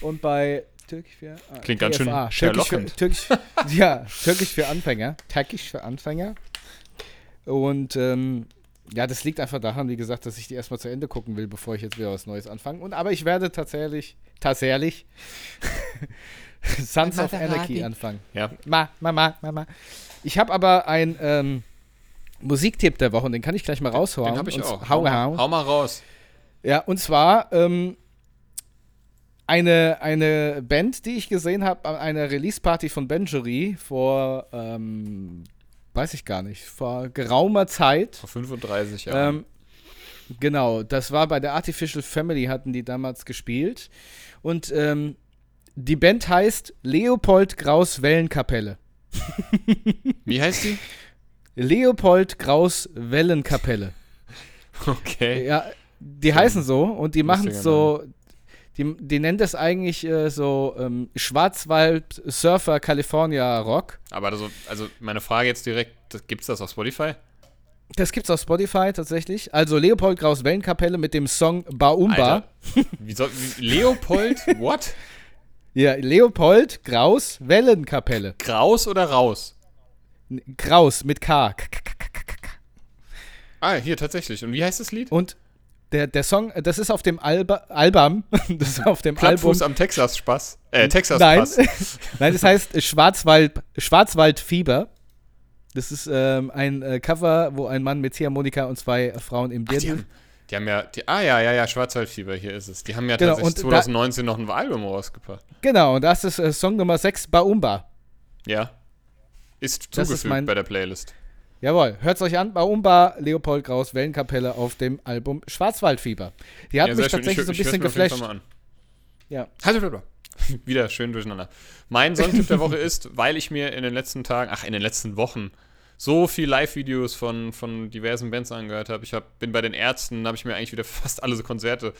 und bei Türkisch für ah, Klingt ganz schön. Türkisch für. Türkisch, ja, Türkisch für Anfänger. Türkisch für Anfänger. Und ähm, ja, das liegt einfach daran, wie gesagt, dass ich die erstmal zu Ende gucken will, bevor ich jetzt wieder was Neues anfange. Und aber ich werde tatsächlich, tatsächlich Sons of Anarchy anfangen. ja. Ma, Mama, Mama. Ich habe aber einen ähm, Musiktipp der Woche und den kann ich gleich mal raushauen. Den habe ich auch. Hau, Hau, mal, hau. hau mal raus. Ja, und zwar ähm, eine, eine Band, die ich gesehen habe an einer Release-Party von Benjury vor, ähm, weiß ich gar nicht, vor geraumer Zeit. Vor 35 Jahren. Ähm, genau, das war bei der Artificial Family, hatten die damals gespielt. Und ähm, die Band heißt Leopold Graus Wellenkapelle. Wie heißt die? Leopold Graus Wellenkapelle. Okay. Ja, die heißen so und die machen so, die, die nennen das eigentlich äh, so ähm, Schwarzwald Surfer California Rock. Aber also, also meine Frage jetzt direkt, gibt es das auf Spotify? Das gibt's auf Spotify tatsächlich. Also Leopold Graus Wellenkapelle mit dem Song Baumba. Wie soll, wie, Leopold, what? Ja, Leopold Graus Wellenkapelle. Kraus oder raus? Graus mit K- K- K- K. Ah, hier tatsächlich. Und wie heißt das Lied? Und der, der Song, das ist auf dem Alba, Album, das ist auf dem Plattfuß Album. am Texas Spaß. Äh, Texas Nein, Pass. nein, das heißt Schwarzwald, Schwarzwaldfieber. Das ist ähm, ein äh, Cover, wo ein Mann mit Ziehharmonika und zwei äh, Frauen im die, Dirndl. haben, die haben ja, die, ah ja, ja, ja, Schwarzwaldfieber, hier ist es. Die haben ja Genau, tatsächlich und da- 2019 noch ein Album rausgebracht. Genau, und das ist äh, Song Nummer 6, Baumba. Ja. Ist Das ist zugefügt mein- bei der Playlist. Jawohl, hört's euch an, Baumba, Leopold Kraus, Wellenkapelle auf dem Album Schwarzwaldfieber. Die hat Ja, mich tatsächlich so ein Ich- ich bisschen geflasht. Mal an. Ja. Also, Wieder schön durcheinander. Mein Songtipp der Woche ist, weil ich mir in den letzten Tagen, ach, in den letzten Wochen so viel Live-Videos von, von diversen Bands angehört habe. Ich hab, bin bei den Ärzten, habe ich mir eigentlich wieder fast alle so Konzerte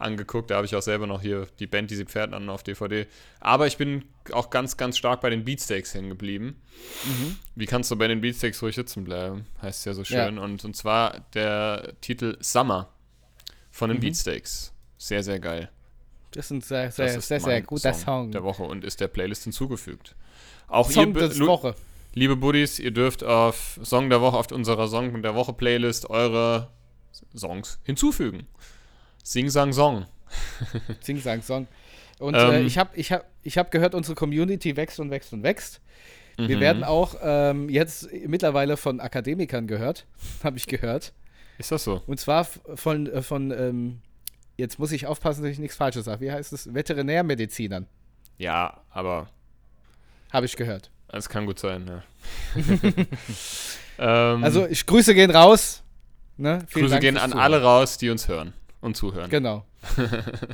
angeguckt. Da habe ich auch selber noch hier die Band, die sie Pferden an auf DVD. Aber ich bin auch ganz, ganz stark bei den Beatsteaks hängen geblieben. Wie kannst du bei den Beatsteaks ruhig sitzen bleiben? Heißt ja so schön. Und, und zwar der Titel Summer von den Mhm. Beatsteaks. Sehr, sehr geil. Das ist ein sehr, sehr, ist sehr, sehr guter Song. der Woche und ist der Playlist hinzugefügt. Auch Song ihr, des Woche. liebe Buddies, ihr dürft auf Song der Woche, auf unserer Song der Woche Playlist eure Songs hinzufügen. Sing, sang, song. Sing, sang, Song. Und Ähm. äh, ich habe ich hab, ich hab gehört, unsere Community wächst und wächst und wächst. Wir Mhm. werden auch ähm, jetzt mittlerweile von Akademikern gehört, habe ich gehört. Ist das so? Und zwar von, äh, von ähm, jetzt muss ich aufpassen, dass ich nichts Falsches sage. Wie heißt es? Veterinärmedizinern, Ja, aber habe ich gehört. es kann gut sein, ja. ähm, Also, ich, Grüße gehen raus. Ne? Grüße Dank gehen an Zuhören. alle raus, die uns hören und zuhören. Genau.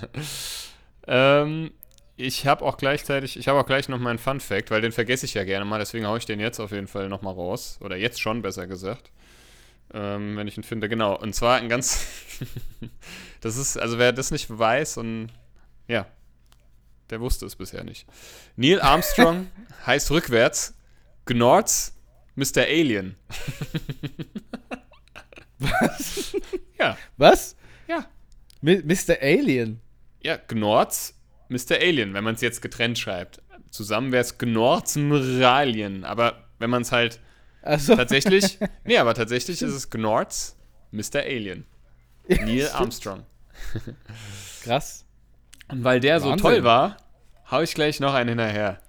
Ähm, ich habe auch gleichzeitig, ich habe auch gleich noch meinen Fun Fact, weil den vergesse ich ja gerne mal, deswegen haue ich den jetzt auf jeden Fall nochmal raus. Oder jetzt schon, besser gesagt. Ähm, wenn ich ihn finde, genau. Und zwar ein ganz. das ist, also wer das nicht weiß und ja, der wusste es bisher nicht. Neil Armstrong heißt rückwärts Gnorts Mr. Alien. Was? Ja, Was? Mr. Alien. Ja, Gnorts Mr. Alien, wenn man es jetzt getrennt schreibt. Zusammen wäre es Gnorts Mralien. Aber wenn man es halt Also, tatsächlich. nee, aber tatsächlich ist es Gnorts Mr. Alien. Neil. Armstrong. krass. Und weil der so Wahnsinn. toll war, hau ich gleich noch einen hinterher.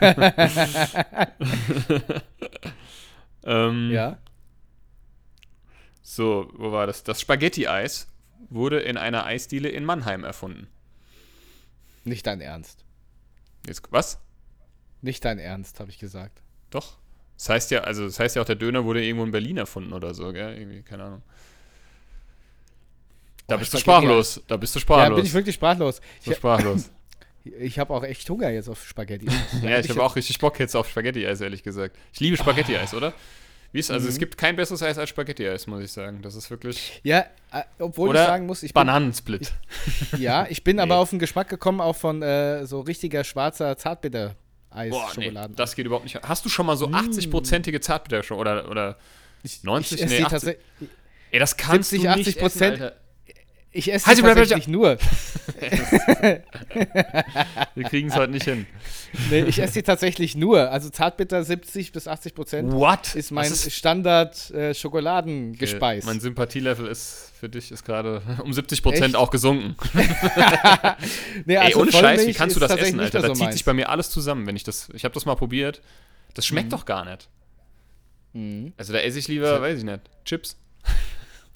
ähm, Ja. So, wo war das? Das Spaghetti-Eis wurde in einer Eisdiele in Mannheim erfunden. Nicht dein Ernst. Jetzt, was? Nicht dein Ernst, habe ich gesagt. Doch. Das heißt ja, also das heißt ja auch, der Döner wurde irgendwo in Berlin erfunden oder so, gell? Irgendwie, keine Ahnung. Da Oh, bist du sprachlos. Da bist du Ja, sprachlos. bin ich wirklich sprachlos. so Ich, sprachlos. ich habe auch echt Hunger jetzt auf Spaghetti. ja, ich habe auch richtig Bock jetzt auf Spaghetti-Eis, ehrlich gesagt. Ich liebe Spaghetti-Eis, oder? Wie ist, also es Mhm. gibt kein besseres Eis als Spaghetti-Eis, muss ich sagen. Das ist wirklich. Ja, äh, obwohl ich sagen muss, ich bin, Bananensplit. ja, ich bin aber Nee. auf den Geschmack gekommen, auch von äh, so richtiger schwarzer Zartbitter-Eis, Boah, nee, das geht überhaupt nicht. Hast du schon mal so Mm. 80-prozentige Zartbitter schon oder, oder ich, 90? Ich esse Nee, die 80. tatsächlich- Ey, das kannst 70, du nicht 80 Prozent? Ich esse Halt tatsächlich nur. Wir kriegen es heute nicht hin. Nee, ich esse die tatsächlich nur. Also Zartbitter 70 bis 80 Prozent What? ist mein Was Standard äh, Schokoladengespeis. Mein Sympathielevel ist für dich ist gerade um 70 Prozent auch gesunken. nee, Ey, ohne Scheiß, wie kannst du ist das essen, Alter? mehr Da so zieht meins. sich bei mir alles zusammen, wenn ich das. Ich habe das mal probiert. Das schmeckt Mhm. doch gar nicht. Mhm. Also da esse ich lieber, weiß ich nicht, Chips.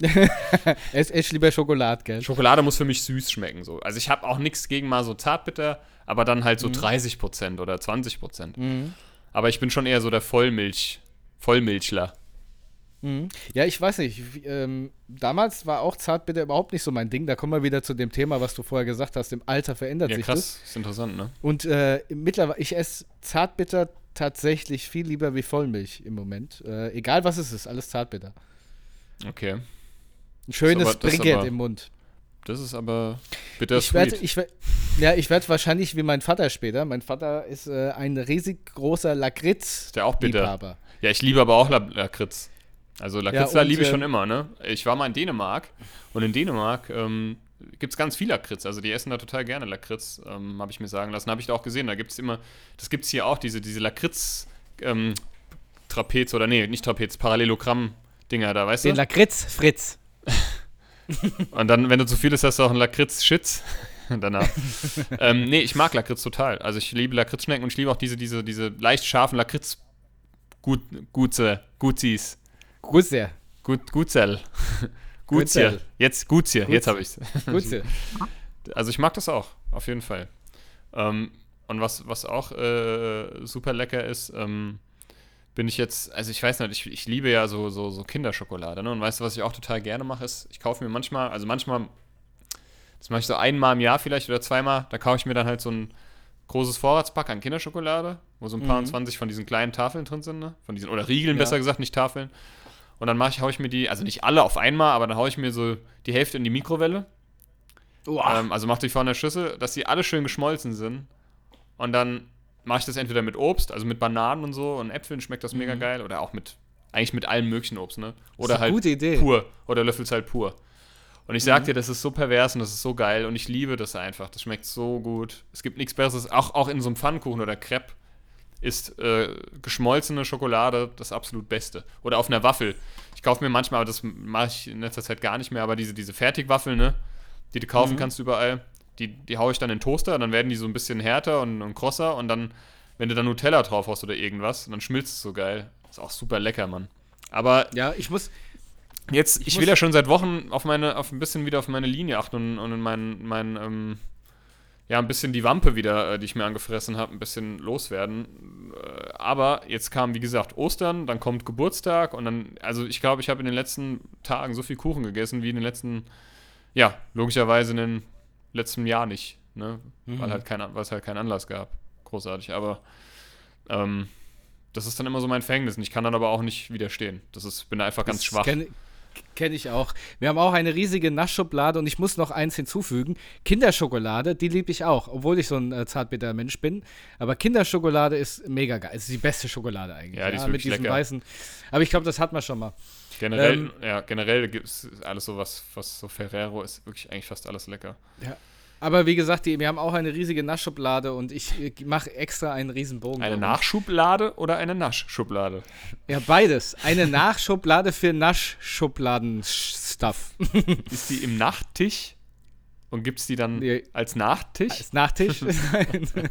Ess, ess lieber Schokolade, gell? Schokolade muss für mich süß schmecken. So. Also ich habe auch nichts gegen mal so zartbitter, aber dann halt so 30 Prozent oder 20 Prozent. Mhm. Aber ich bin schon eher so der Vollmilch, Vollmilchler. Mhm. Ja, ich weiß nicht. Ähm, damals war auch Zartbitter überhaupt nicht so mein Ding. Da kommen wir wieder zu dem Thema, was du vorher gesagt hast. Im Alter verändert Ja, sich krass. Ist interessant, ne? das. Und äh, mittlerweile, ich esse Zartbitter tatsächlich viel lieber wie Vollmilch im Moment. Äh, egal was es ist, alles Zartbitter. Okay. Ein schönes aber- Brigitte aber im Mund. Das ist aber bitter Ich sweet. ich werd, ja, ich werde wahrscheinlich wie mein Vater später. Mein Vater ist äh, ein riesig großer Lakritz. Der auch bitter? Liebhaber. Ja, ich liebe aber auch La- Lakritz. Also Lakritz Ja, liebe ich schon ähm, immer, ne? Ich war mal in Dänemark und in Dänemark ähm, gibt es ganz viel Lakritz. Also die essen da total gerne Lakritz, ähm, habe ich mir sagen lassen. Habe ich da auch gesehen. Da gibt es immer, das gibt es hier auch, diese, diese Lakritz ähm, Trapez oder nee, nicht Trapez, Parallelogramm-Dinger da, weißt Den du? Lakritz Fritz. Und dann, wenn du zu viel isst, hast du auch einen Lakritz-Shit danach. ähm, nee, ich mag Lakritz total. Also ich liebe Lakritzschnecken und ich liebe auch diese, diese, diese leicht scharfen Lakritz gut, Gutze, Gutsis. Grüße. Gut, Gutzell. Gutzia. Gutzell. Jetzt Gutzia, jetzt Gutze. habe ich's. Grüße. Also ich mag das auch, auf jeden Fall. Ähm, und was, was auch äh, super lecker ist, ähm, bin ich jetzt, also ich weiß nicht, ich, ich liebe ja so, so, so Kinderschokolade, ne? Und weißt du, was ich auch total gerne mache, ist, ich kaufe mir manchmal, also manchmal, das mache ich so einmal im Jahr vielleicht oder zweimal, da kaufe ich mir dann halt so ein großes Vorratspack an Kinderschokolade, wo so ein paar und Mhm. 20 von diesen kleinen Tafeln drin sind, ne? Von diesen, oder Riegeln Ja. besser gesagt, nicht Tafeln. Und dann mache ich, hau ich mir die, also nicht alle auf einmal, aber dann haue ich mir so die Hälfte in die Mikrowelle. Ähm, also mach die vorne in der Schüssel, dass die alle schön geschmolzen sind. Und dann mache ich das entweder mit Obst, also mit Bananen und so und Äpfeln schmeckt das mega Mhm. geil. Oder auch mit, eigentlich mit allem möglichen Obst, ne? Oder halt gute Idee. pur. Oder löffelst halt pur. Und ich sag Mhm. dir, das ist so pervers und das ist so geil und ich liebe das einfach. Das schmeckt so gut. Es gibt nichts Besseres. Auch, auch in so einem Pfannkuchen oder Crepe ist äh, geschmolzene Schokolade das absolut Beste. Oder auf einer Waffel. Ich kaufe mir manchmal, aber das mache ich in letzter Zeit gar nicht mehr, aber diese, diese Fertigwaffeln, ne? Die du kaufen Mhm. kannst überall, die, die haue ich dann in den Toaster, dann werden die so ein bisschen härter und, und krosser und dann, wenn du dann Nutella drauf hast oder irgendwas, dann schmilzt es so geil. Ist auch super lecker, Mann. Aber Ja, ich muss, Jetzt, ich, Ich will ja schon seit Wochen auf meine, auf ein bisschen wieder auf meine Linie achten und, und in meinen, meinen ähm, ja, ein bisschen die Wampe wieder, äh, die ich mir angefressen habe, ein bisschen loswerden. Äh, aber jetzt kam, wie gesagt, Ostern, dann kommt Geburtstag und dann, also ich glaube, ich habe in den letzten Tagen so viel Kuchen gegessen wie in den letzten, ja, logischerweise in den letzten Jahr nicht, ne? Mhm. Weil halt kein, weil es halt keinen Anlass gab. Großartig. Aber ähm, das ist dann immer so mein Fängnis und ich kann dann aber auch nicht widerstehen. Das ist, bin da einfach ganz das schwach. Kenne kenn ich auch. Wir haben auch eine riesige Naschschublade und ich muss noch eins hinzufügen. Kinderschokolade, die liebe ich auch, obwohl ich so ein äh, zartbitter Mensch bin. Aber Kinderschokolade ist mega geil. Es ist die beste Schokolade eigentlich. Ja, die ist mit wirklich diesen lecker. weißen. Aber ich glaube, das hat man schon mal. Generell, Ähm, ja, generell gibt es alles so was, was so Ferrero ist, wirklich eigentlich fast alles lecker. Aber wie gesagt, die, wir haben auch eine riesige Naschschublade und ich äh, mache extra einen riesen Bogen. Eine. Nachschublade oder eine Naschschublade? Ja, beides. Eine Nachschublade für Naschschubladen-Stuff. Ist die im Nachttisch und gibt es die dann Nee. als Nachtisch? Als Nachtisch? Nein.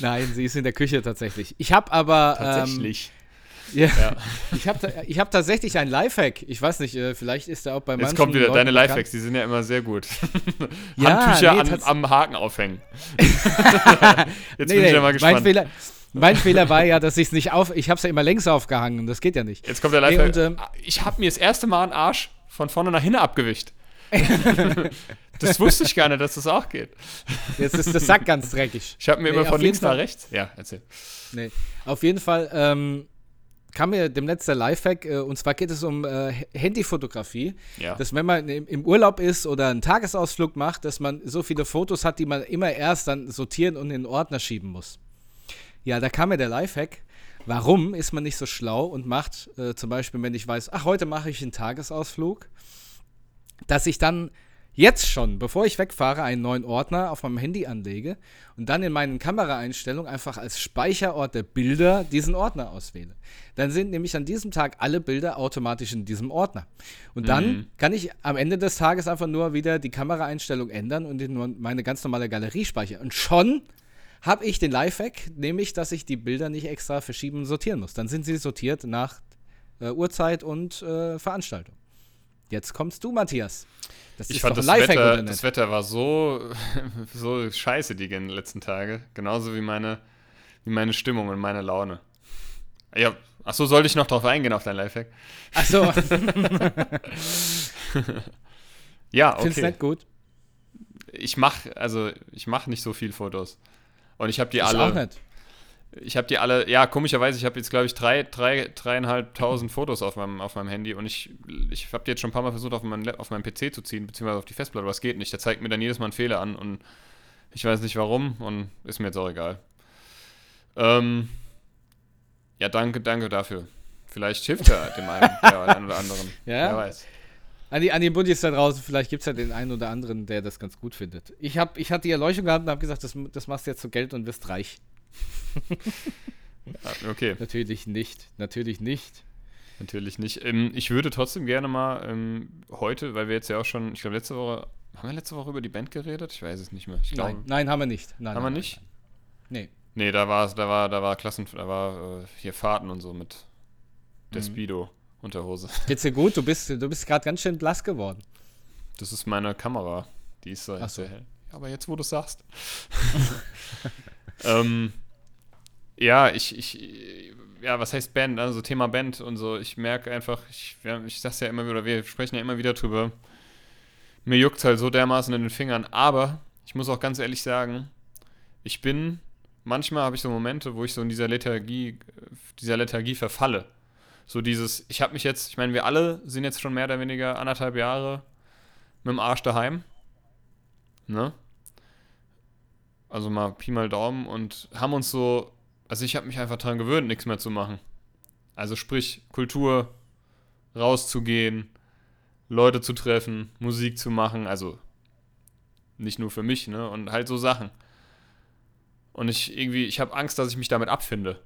Nein, sie ist in der Küche tatsächlich. Ich habe aber. Tatsächlich. Ähm, ja, ja. ich habe ich hab tatsächlich einen Lifehack. Ich weiß nicht, äh, vielleicht ist der auch bei manchen Jetzt kommt wieder Leuten deine. Lifehacks, die sind ja immer sehr gut. Ja, Handtücher nee, an, am Haken aufhängen. Jetzt Nee, bin ich nee, ja mal mein gespannt. Fehler, mein Fehler war ja, dass ich es nicht auf. Ich habe es ja immer längs aufgehangen. Das geht ja nicht. Jetzt kommt der Nee, Lifehack. und, ähm, ich habe mir das erste Mal einen Arsch von vorne nach hinten abgewischt. das wusste ich gar nicht, dass das auch geht. Jetzt ist der Sack ganz dreckig. Ich habe mir Nee, immer von links nach Fall- rechts. Ja, erzähl. Nee. Auf jeden Fall ähm, kam mir demnächst der Lifehack, äh, und zwar geht es um äh, Handyfotografie. Ja. Dass wenn man im, im Urlaub ist oder einen Tagesausflug macht, dass man so viele Fotos hat, die man immer erst dann sortieren und in den Ordner schieben muss. Ja, da kam mir der Lifehack. Warum ist man nicht so schlau und macht äh, zum Beispiel, wenn ich weiß, ach, heute mache ich einen Tagesausflug, dass ich dann jetzt schon, bevor ich wegfahre, einen neuen Ordner auf meinem Handy anlege und dann in meinen Kameraeinstellungen einfach als Speicherort der Bilder diesen Ordner auswähle. Dann sind nämlich an diesem Tag alle Bilder automatisch in diesem Ordner. Und dann Mhm. kann ich am Ende des Tages einfach nur wieder die Kameraeinstellung ändern und in meine ganz normale Galerie speichern. Und schon habe ich den Lifehack, nämlich, dass ich die Bilder nicht extra verschieben und sortieren muss. Dann sind sie sortiert nach äh, Uhrzeit und äh, Veranstaltung. Jetzt kommst du, Matthias. Das Ich ist fand doch das Wetter, das? Wetter war so, so scheiße die letzten Tage. Genauso wie meine, wie meine Stimmung und meine Laune. Ja, achso, sollte ich noch drauf eingehen auf dein Lifehack? Achso, Ja, find's okay. nicht gut. Ich mach, also ich mache nicht so viel Fotos. Und ich habe die Ich alle. auch nicht. Ich habe die alle, ja, komischerweise, ich habe jetzt, glaube ich, drei, drei, dreieinhalbtausend Fotos auf meinem, auf meinem Handy und ich, ich habe die jetzt schon ein paar Mal versucht, auf meinen, auf meinen PC zu ziehen, beziehungsweise auf die Festplatte, aber es geht nicht. Der zeigt mir dann jedes Mal einen Fehler an und ich weiß nicht warum und ist mir jetzt auch egal. Ähm, ja, danke, danke dafür. Vielleicht hilft er dem einen, einen oder anderen. Ja. Wer weiß. An die, an die Buddies da draußen, vielleicht gibt es ja den einen oder anderen, der das ganz gut findet. Ich, hab, ich hatte die Erleuchtung gehabt und habe gesagt, das, das machst du jetzt zu Geld und wirst reich. Ja, okay, Natürlich nicht. Natürlich nicht. natürlich nicht. Ähm, ich würde trotzdem gerne mal ähm, heute, weil wir jetzt ja auch schon, ich glaube, letzte Woche, haben wir letzte Woche über die Band geredet? Ich weiß es nicht mehr. Ich glaube, Nein, nein, haben wir nicht. Nein, Haben wir nein, nicht? Nein. Nee. Nee, da war da war, da war Klassen, da war äh, hier Fahrten und so mit der Mhm. Speedo Unterhose. Geht's dir gut? Du bist, du bist gerade ganz schön blass geworden. Das ist meine Kamera. Die ist so sehr hell. Aber jetzt, wo du sagst. ähm, ja, ich, ich, ja, was heißt Band? Also Thema Band und so. Ich merke einfach, ich, ja, ich sag's ja immer wieder, wir sprechen ja immer wieder drüber. Mir juckt halt so dermaßen in den Fingern. Aber ich muss auch ganz ehrlich sagen, ich bin, manchmal habe ich so Momente, wo ich so in dieser Lethargie, dieser Lethargie verfalle. So dieses, ich habe mich jetzt, ich meine, wir alle sind jetzt schon mehr oder weniger anderthalb Jahre mit dem Arsch daheim. Ne? Also mal Pi mal Daumen und haben uns so, also ich habe mich einfach daran gewöhnt, nichts mehr zu machen. Also sprich, Kultur, rauszugehen, Leute zu treffen, Musik zu machen, also nicht nur für mich, ne? Und halt so Sachen. Und ich irgendwie, ich habe Angst, dass ich mich damit abfinde.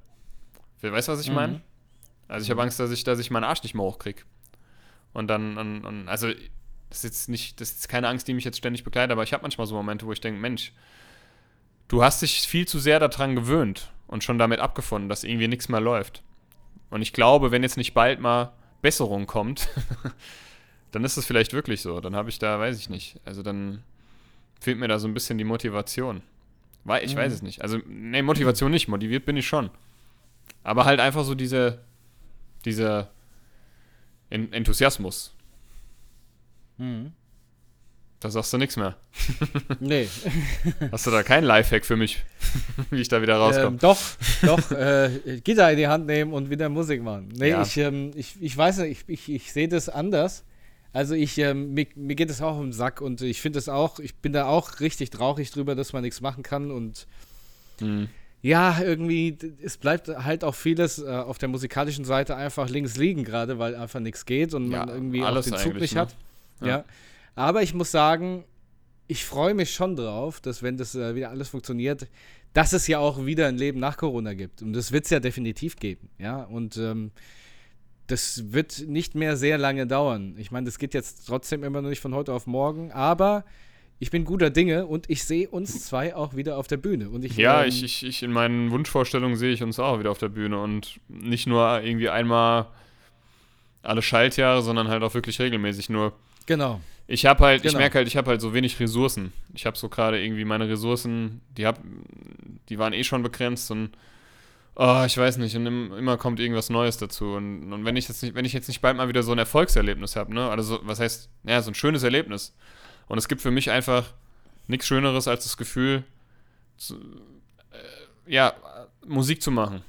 Weißt du, was ich meine? Mhm. Also ich habe Angst, dass ich, dass ich meinen Arsch nicht mehr hochkriege. Und dann, und, und, also das ist jetzt nicht, das ist keine Angst, die mich jetzt ständig begleitet, aber ich habe manchmal so Momente, wo ich denke, Mensch, du hast dich viel zu sehr daran gewöhnt und schon damit abgefunden, dass irgendwie nichts mehr läuft. Und ich glaube, wenn jetzt nicht bald mal Besserung kommt, dann ist es vielleicht wirklich so. Dann habe ich da, weiß ich nicht. Also dann fehlt mir da so ein bisschen die Motivation. Weil ich mhm. weiß es nicht. Also, nee, Motivation nicht, motiviert bin ich schon. Aber halt einfach so diese, dieser Enthusiasmus. Mhm. Da sagst du nichts mehr. nee. Hast du da keinen Lifehack für mich, wie ich da wieder rauskomme? Ähm, doch, doch. Äh, Gitarre in die Hand nehmen und wieder Musik machen. Nee, ja. ich, ähm, ich, ich weiß nicht, ich, ich, ich sehe das anders. Also ich, ähm, mir, mir, geht es auch im Sack und ich finde es auch, ich bin da auch richtig traurig drüber, dass man nichts machen kann und mhm. ja, irgendwie, es bleibt halt auch vieles äh, auf der musikalischen Seite einfach links liegen gerade, weil einfach nichts geht und ja, man irgendwie auch den Zug nicht ne? hat. Ja. ja. Aber ich muss sagen, ich freue mich schon drauf, dass wenn das äh, wieder alles funktioniert, dass es ja auch wieder ein Leben nach Corona gibt. Und das wird es ja definitiv geben, ja. Und ähm, das wird nicht mehr sehr lange dauern. Ich meine, das geht jetzt trotzdem immer noch nicht von heute auf morgen, aber ich bin guter Dinge und ich sehe uns zwei auch wieder auf der Bühne. Und ich, ja, ähm, ich, ich, ich, in meinen Wunschvorstellungen sehe ich uns auch wieder auf der Bühne und nicht nur irgendwie einmal alle Schaltjahre, sondern halt auch wirklich regelmäßig nur. Genau. Ich habe halt, genau. ich merke halt, ich habe halt so wenig Ressourcen. Ich habe so gerade irgendwie meine Ressourcen, die hab, die waren eh schon begrenzt und oh, ich weiß nicht, und immer kommt irgendwas Neues dazu. Und, und wenn ich jetzt nicht, wenn ich jetzt nicht bald mal wieder so ein Erfolgserlebnis habe, ne, also was heißt, ja, so ein schönes Erlebnis. Und es gibt für mich einfach nichts Schöneres als das Gefühl, zu, äh, ja, Musik zu machen.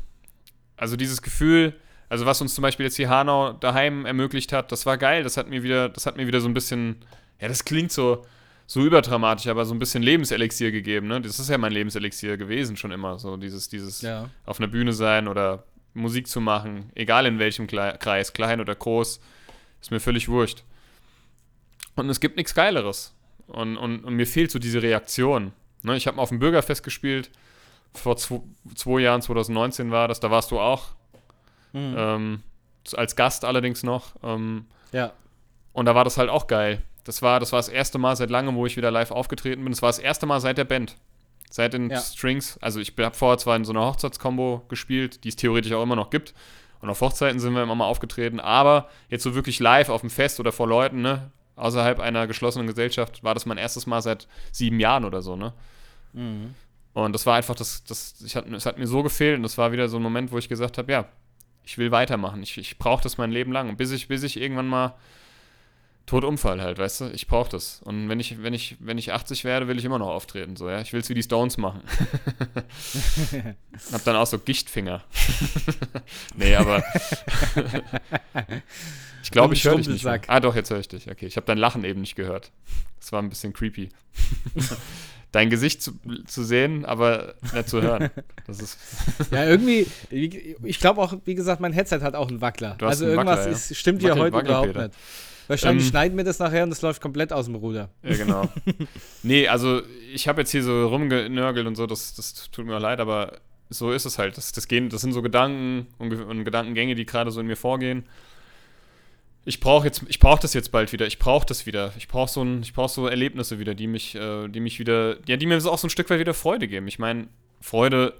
Also dieses Gefühl, also was uns zum Beispiel jetzt hier Hanau daheim ermöglicht hat, das war geil. Das hat mir wieder, das hat mir wieder so ein bisschen, ja, das klingt so, so überdramatisch, aber so ein bisschen Lebenselixier gegeben. Ne? Das ist ja mein Lebenselixier gewesen schon immer. So dieses, dieses ja. auf einer Bühne sein oder Musik zu machen, egal in welchem Kreis, klein oder groß, ist mir völlig wurscht. Und es gibt nichts Geileres. Und, und, und mir fehlt so diese Reaktion. Ne? Ich habe mal auf dem Bürgerfest gespielt, vor zwei, zwei, Jahren, 2019 war das, da warst du auch. Mhm. Ähm, als Gast allerdings noch. Ähm, ja. Und da war das halt auch geil. Das war, das war das erste Mal seit langem, wo ich wieder live aufgetreten bin. Das war das erste Mal seit der Band. Seit den ja. Strings. Also ich habe vorher zwar in so einer Hochzeitskombo gespielt, die es theoretisch auch immer noch gibt. Und auf Hochzeiten sind wir immer mal aufgetreten. Aber jetzt so wirklich live auf dem Fest oder vor Leuten, ne? Außerhalb einer geschlossenen Gesellschaft, war das mein erstes Mal seit sieben Jahren oder so, ne? Mhm. Und das war einfach, das, das, ich hat, es hat mir so gefehlt und das war wieder so ein Moment, wo ich gesagt habe, ja, ich will weitermachen. Ich, ich brauche das mein Leben lang. Bis ich, bis ich irgendwann mal Todunfall halt, weißt du? Ich brauche das. Und wenn ich, wenn ich, wenn ich 80 werde, will ich immer noch auftreten, so, ja. Ich will es wie die Stones machen. Hab dann auch so Gichtfinger. nee, aber ich glaube, ich höre dich nicht. Mehr. Ah, doch, jetzt höre ich dich. Okay, ich habe dein Lachen eben nicht gehört. Das war ein bisschen creepy. Dein Gesicht zu, zu sehen, aber nicht zu hören. Das ist ja, irgendwie, ich glaube auch, wie gesagt, mein Headset hat auch einen Wackler. Also einen irgendwas Wackler, ist, stimmt ja heute überhaupt nicht. Wahrscheinlich ähm, schneiden wir das nachher und es läuft komplett aus dem Ruder. Ja, genau. nee, also ich habe jetzt hier so rumgenörgelt und so, das, das tut mir leid, aber so ist es halt. Das, das, gehen, das sind so Gedanken und, und Gedankengänge, die gerade so in mir vorgehen. Ich brauche jetzt, ich brauche das jetzt bald wieder. Ich brauche das wieder. Ich brauche so ein, ich brauche so Erlebnisse wieder, die mich, äh, die mich wieder, ja, die mir auch so ein Stück weit wieder Freude geben. Ich meine, Freude.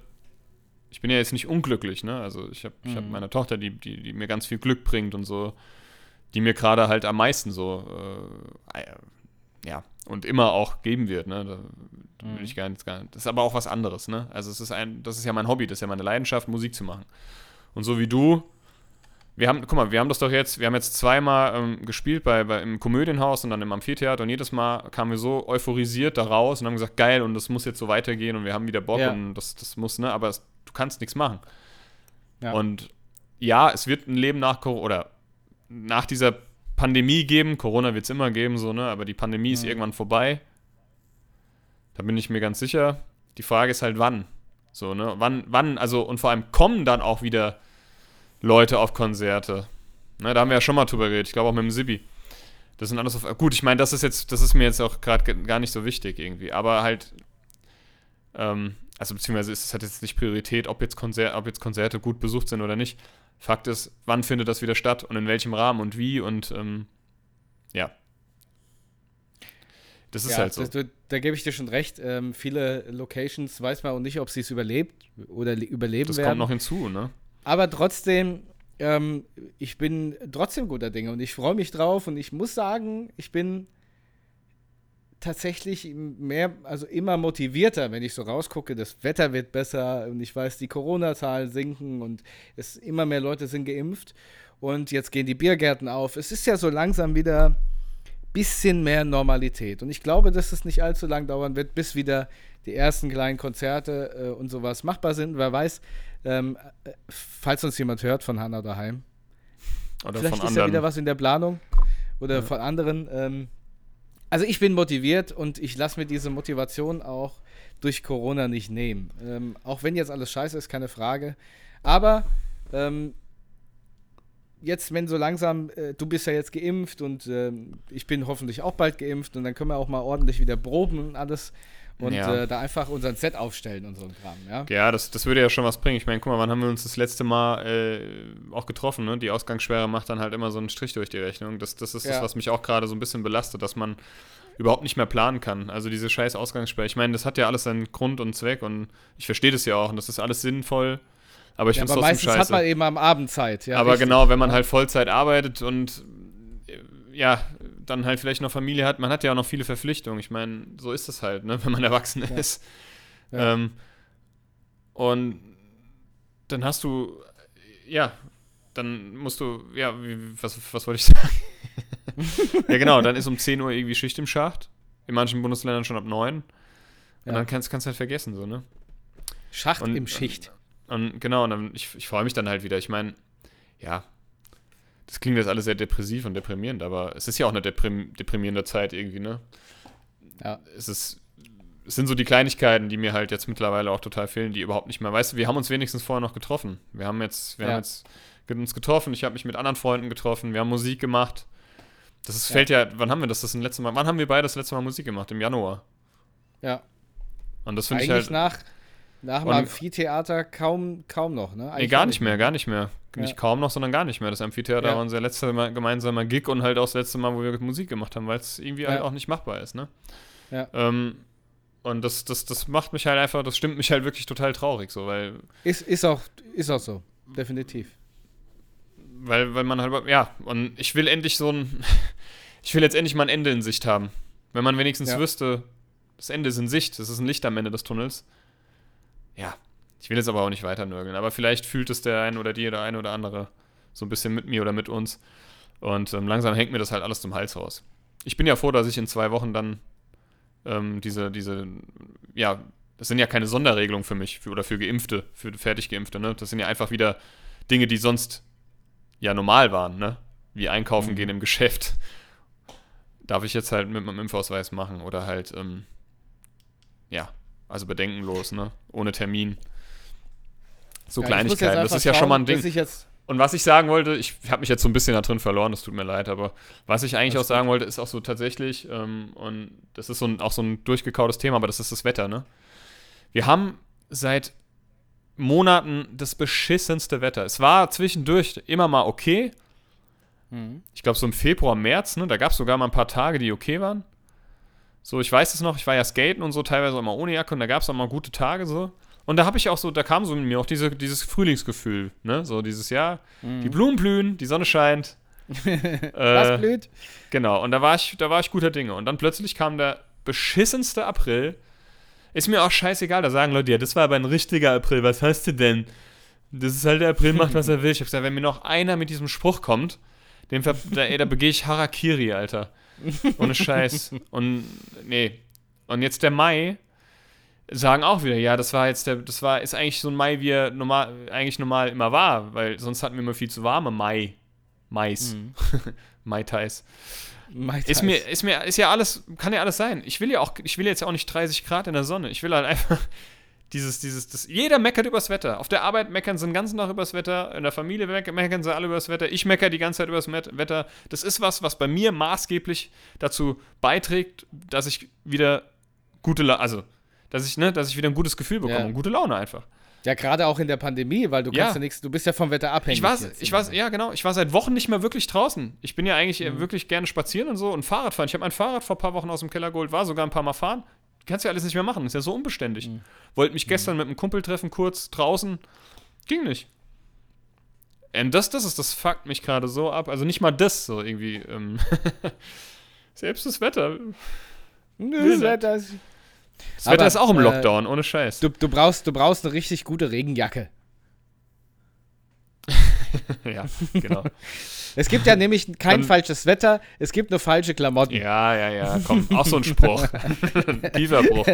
Ich bin ja jetzt nicht unglücklich, ne? Also ich habe, mhm. ich habe meine Tochter, die, die, die mir ganz viel Glück bringt und so die mir gerade halt am meisten so, äh, ja, und immer auch geben wird, ne? Da, da will mhm. ich gar nicht, gar nicht. Das ist aber auch was anderes, ne? Also es ist ein, das ist ja mein Hobby, das ist ja meine Leidenschaft, Musik zu machen. Und so wie du, wir haben, guck mal, wir haben das doch jetzt, wir haben jetzt zweimal ähm, gespielt bei, bei, im Komödienhaus und dann im Amphitheater und jedes Mal kamen wir so euphorisiert da raus und haben gesagt, geil, und das muss jetzt so weitergehen und wir haben wieder Bock ja. und das, das muss, ne? Aber es, du kannst nichts machen. Ja. Und ja, es wird ein Leben nach Corona oder nach dieser Pandemie geben. Corona wird es immer geben, so, ne? Aber die Pandemie ja. ist irgendwann vorbei. Da bin ich mir ganz sicher. Die Frage ist halt, wann. So, ne? Wann, wann, also, und vor allem kommen dann auch wieder Leute auf Konzerte. Ne, da haben wir ja schon mal drüber geredet. Ich glaube auch mit dem Sibi. Das sind alles auf. Gut, ich meine, das ist jetzt, das ist mir jetzt auch gerade gar nicht so wichtig irgendwie. Aber halt, ähm, also beziehungsweise ist es halt jetzt nicht Priorität, ob jetzt, Konzer ob jetzt Konzerte gut besucht sind oder nicht. Fakt ist, wann findet das wieder statt und in welchem Rahmen und wie und ähm, ja. Das ist ja, halt so. Das, da gebe ich dir schon recht. Ähm, viele Locations weiß man auch nicht, ob sie es überlebt oder überleben das werden. Das kommt noch hinzu, ne? Aber trotzdem, ähm, ich bin trotzdem guter Dinge und ich freue mich drauf und ich muss sagen, ich bin tatsächlich mehr, also immer motivierter, wenn ich so rausgucke, das Wetter wird besser und ich weiß, die Corona-Zahlen sinken und es immer mehr Leute sind geimpft und jetzt gehen die Biergärten auf. Es ist ja so langsam wieder ein bisschen mehr Normalität und ich glaube, dass es nicht allzu lang dauern wird, bis wieder die ersten kleinen Konzerte äh, und sowas machbar sind. Wer weiß, ähm, äh, falls uns jemand hört von Hanna daheim. Oder Vielleicht von ist anderen. ja wieder was in der Planung oder ja. von anderen. Ähm, also ich bin motiviert und ich lasse mir diese Motivation auch durch Corona nicht nehmen. Ähm, auch wenn jetzt alles scheiße ist, keine Frage. Aber ähm, jetzt, wenn so langsam, äh, du bist ja jetzt geimpft und äh, ich bin hoffentlich auch bald geimpft und dann können wir auch mal ordentlich wieder proben und alles und ja. äh, da einfach unseren Set aufstellen und so ein Kram, ja. Ja, das, das würde ja schon was bringen. Ich meine, guck mal, wann haben wir uns das letzte Mal äh, auch getroffen, ne? Die Ausgangssperre macht dann halt immer so einen Strich durch die Rechnung. Das, das ist ja. das, was mich auch gerade so ein bisschen belastet, dass man überhaupt nicht mehr planen kann. Also diese scheiß Ausgangssperre. Ich meine, das hat ja alles seinen Grund und Zweck und ich verstehe das ja auch und das ist alles sinnvoll. Aber ich ja, finde es trotzdem meistens scheiße. hat man eben am Abend Zeit, ja. Aber richtig. genau, wenn man halt Vollzeit arbeitet und ja, dann halt vielleicht noch Familie hat, man hat ja auch noch viele Verpflichtungen. Ich meine, so ist es halt, ne, wenn man erwachsen ja. ist. Ja. Ähm, und dann hast du, ja, dann musst du, ja, wie, was, was wollte ich sagen? ja, genau, dann ist um 10 Uhr irgendwie Schicht im Schacht. In manchen Bundesländern schon ab 9. Und ja. dann kannst du halt vergessen, so, ne? Schacht und, im Schicht. Und, und genau, und dann, ich, ich freue mich dann halt wieder. Ich meine, ja, das klingt jetzt alles sehr depressiv und deprimierend, aber es ist ja auch eine deprim deprimierende Zeit irgendwie, ne? Ja. Es ist, es sind so die Kleinigkeiten, die mir halt jetzt mittlerweile auch total fehlen, die überhaupt nicht mehr, weißt du, wir haben uns wenigstens vorher noch getroffen. Wir haben jetzt, wir ja. haben jetzt uns getroffen, ich habe mich mit anderen Freunden getroffen, wir haben Musik gemacht. Das ist, ja. fällt ja, wann haben wir das das letzte Mal, wann haben wir beide das letzte Mal Musik gemacht? Im Januar. Ja. Und das finde ich halt. nach, nach dem Amphitheater kaum, kaum noch, ne? Eigentlich nee, gar nicht mehr, gar nicht mehr. Ja. Nicht kaum noch, sondern gar nicht mehr. Das Amphitheater ja. war unser letzter gemeinsamer Gig und halt auch das letzte Mal, wo wir Musik gemacht haben, weil es irgendwie ja. halt auch nicht machbar ist, ne? Ja. Ähm, und das, das, das macht mich halt einfach, das stimmt mich halt wirklich total traurig, so, weil. Ist, ist, auch, ist auch so, definitiv. Weil, weil man halt, ja, und ich will endlich so ein, ich will jetzt endlich mal ein Ende in Sicht haben. Wenn man wenigstens wüsste, das Ende ist in Sicht, das ist ein Licht am Ende des Tunnels ja, ich will jetzt aber auch nicht weiter nörgeln, aber vielleicht fühlt es der ein oder die oder eine oder andere so ein bisschen mit mir oder mit uns. Und ähm, langsam hängt mir das halt alles zum Hals raus. Ich bin ja froh, dass ich in zwei Wochen dann ähm, diese, diese, ja, das sind ja keine Sonderregelungen für mich für, oder für Geimpfte, für fertig Geimpfte, ne? Das sind ja einfach wieder Dinge, die sonst ja normal waren, ne? Wie einkaufen mhm. gehen im Geschäft. Darf ich jetzt halt mit meinem Impfausweis machen oder halt, ähm, ja, also bedenkenlos, ne? Ohne Termin. So ja, Kleinigkeiten. Das ist ja schon mal ein Ding. Und was ich sagen wollte, ich habe mich jetzt so ein bisschen da drin verloren, das tut mir leid, aber was ich eigentlich auch sagen wollte, ist auch so tatsächlich, ähm, und das ist so ein, auch so ein durchgekautes Thema, aber das ist das Wetter, ne? Wir haben seit Monaten das beschissenste Wetter. Es war zwischendurch immer mal okay. Mhm. Ich glaube, so im Februar, März, ne? Da gab es sogar mal ein paar Tage, die okay waren. So, ich weiß es noch, ich war ja skaten und so, teilweise auch mal ohne Jacke und da gab es auch mal gute Tage so. Und da habe ich auch so, da kam so in mir auch diese, dieses Frühlingsgefühl, ne? So dieses Jahr, mhm. die Blumen blühen, die Sonne scheint. äh, blöd. Genau, und da war, ich, da war ich guter Dinge. Und dann plötzlich kam der beschissenste April. Ist mir auch scheißegal, da sagen Leute, ja, das war aber ein richtiger April, was hast du denn? Das ist halt der April, macht was er will. Ich hab gesagt, wenn mir noch einer mit diesem Spruch kommt, dem da, ey, da begehe ich Harakiri, Alter. Ohne Scheiß. Und nee. Und jetzt der Mai sagen auch wieder, ja, das war jetzt der, das war, ist eigentlich so ein Mai, wie er normal, eigentlich normal immer war, weil sonst hatten wir immer viel zu warme Mai. Mais. Mhm. Mai Tais. Mai ist mir, ist mir, ist ja alles, kann ja alles sein. Ich will ja auch, ich will jetzt ja auch nicht 30 Grad in der Sonne. Ich will halt einfach dieses, dieses, das, jeder meckert übers Wetter. Auf der Arbeit meckern sie den ganzen Tag übers Wetter, in der Familie meckern sie alle übers Wetter, ich meckere die ganze Zeit übers Wetter. Das ist was, was bei mir maßgeblich dazu beiträgt, dass ich wieder gute, also, dass ich, ne, dass ich wieder ein gutes Gefühl bekomme ja. und gute Laune einfach. Ja, gerade auch in der Pandemie, weil du ja. kannst ja nichts, du bist ja vom Wetter abhängig. Ich war, ich war, ja genau, ich war seit Wochen nicht mehr wirklich draußen. Ich bin ja eigentlich mhm. wirklich gerne spazieren und so und Fahrrad fahren. Ich habe mein Fahrrad vor ein paar Wochen aus dem Keller geholt, war sogar ein paar Mal fahren. Kannst ja alles nicht mehr machen, ist ja so unbeständig. Mhm. Wollte mich gestern mhm. mit einem Kumpel treffen, kurz draußen. Ging nicht. Und das, das ist, das fuckt mich gerade so ab. Also nicht mal das so irgendwie. Ähm Selbst das Wetter. Das Wetter ist das Wetter ist auch im äh, Lockdown, äh, ohne Scheiß. Du, du, brauchst, du brauchst eine richtig gute Regenjacke. ja, genau. Es gibt ja nämlich kein Dann, falsches Wetter, es gibt nur falsche Klamotten. Ja, ja, ja, komm, auch so ein Spruch. Tiefer Bruch.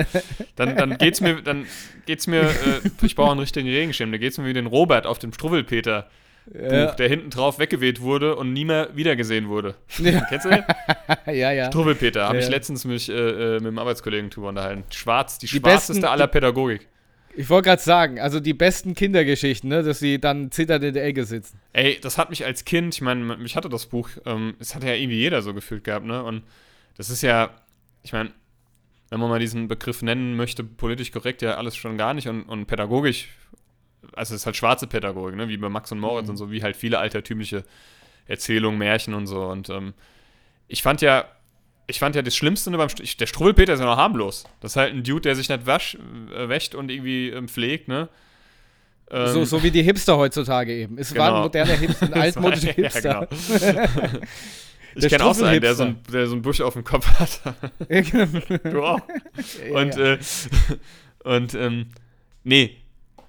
Dann, dann geht's mir, dann geht's mir, äh, ich brauche einen richtigen Regenschirm, da geht's mir wie den Robert auf dem Struwwelpeter. Ja. der hinten drauf weggeweht wurde und nie mehr wiedergesehen wurde. Ja. Kennst du den? ja, ja. Struwwelpeter, habe ja, ich letztens mich äh, äh, mit einem Arbeitskollegen drüber unterhalten. Schwarz, die, die schwarzeste besten, aller Pädagogik. Ich wollte gerade sagen, also die besten Kindergeschichten, ne, dass sie dann zitternd in der Ecke sitzen. Ey, das hat mich als Kind, ich meine, mich hatte das Buch, ähm, es hat ja irgendwie jeder so gefühlt gehabt, ne? Und das ist ja, ich meine, wenn man mal diesen Begriff nennen möchte, politisch korrekt ja alles schon gar nicht und, und pädagogisch also es ist halt schwarze Pädagogik, ne? wie bei Max und Moritz mhm. und so, wie halt viele altertümliche Erzählungen, Märchen und so. Und ähm, ich fand ja, ich fand ja das Schlimmste beim St der Struwwelpeter ist ja noch harmlos. Das ist halt ein Dude, der sich nicht wasch, äh, wäscht und irgendwie ähm, pflegt, ne? Ähm, so, so wie die Hipster heutzutage eben. Es genau. war ein moderner Hipster, ein altmodischer Hipster. Ja, genau. ich kenne auch so einen, der so, ein, der so einen Busch auf dem Kopf hat. du auch. Und, ja. Äh, und ähm, nee,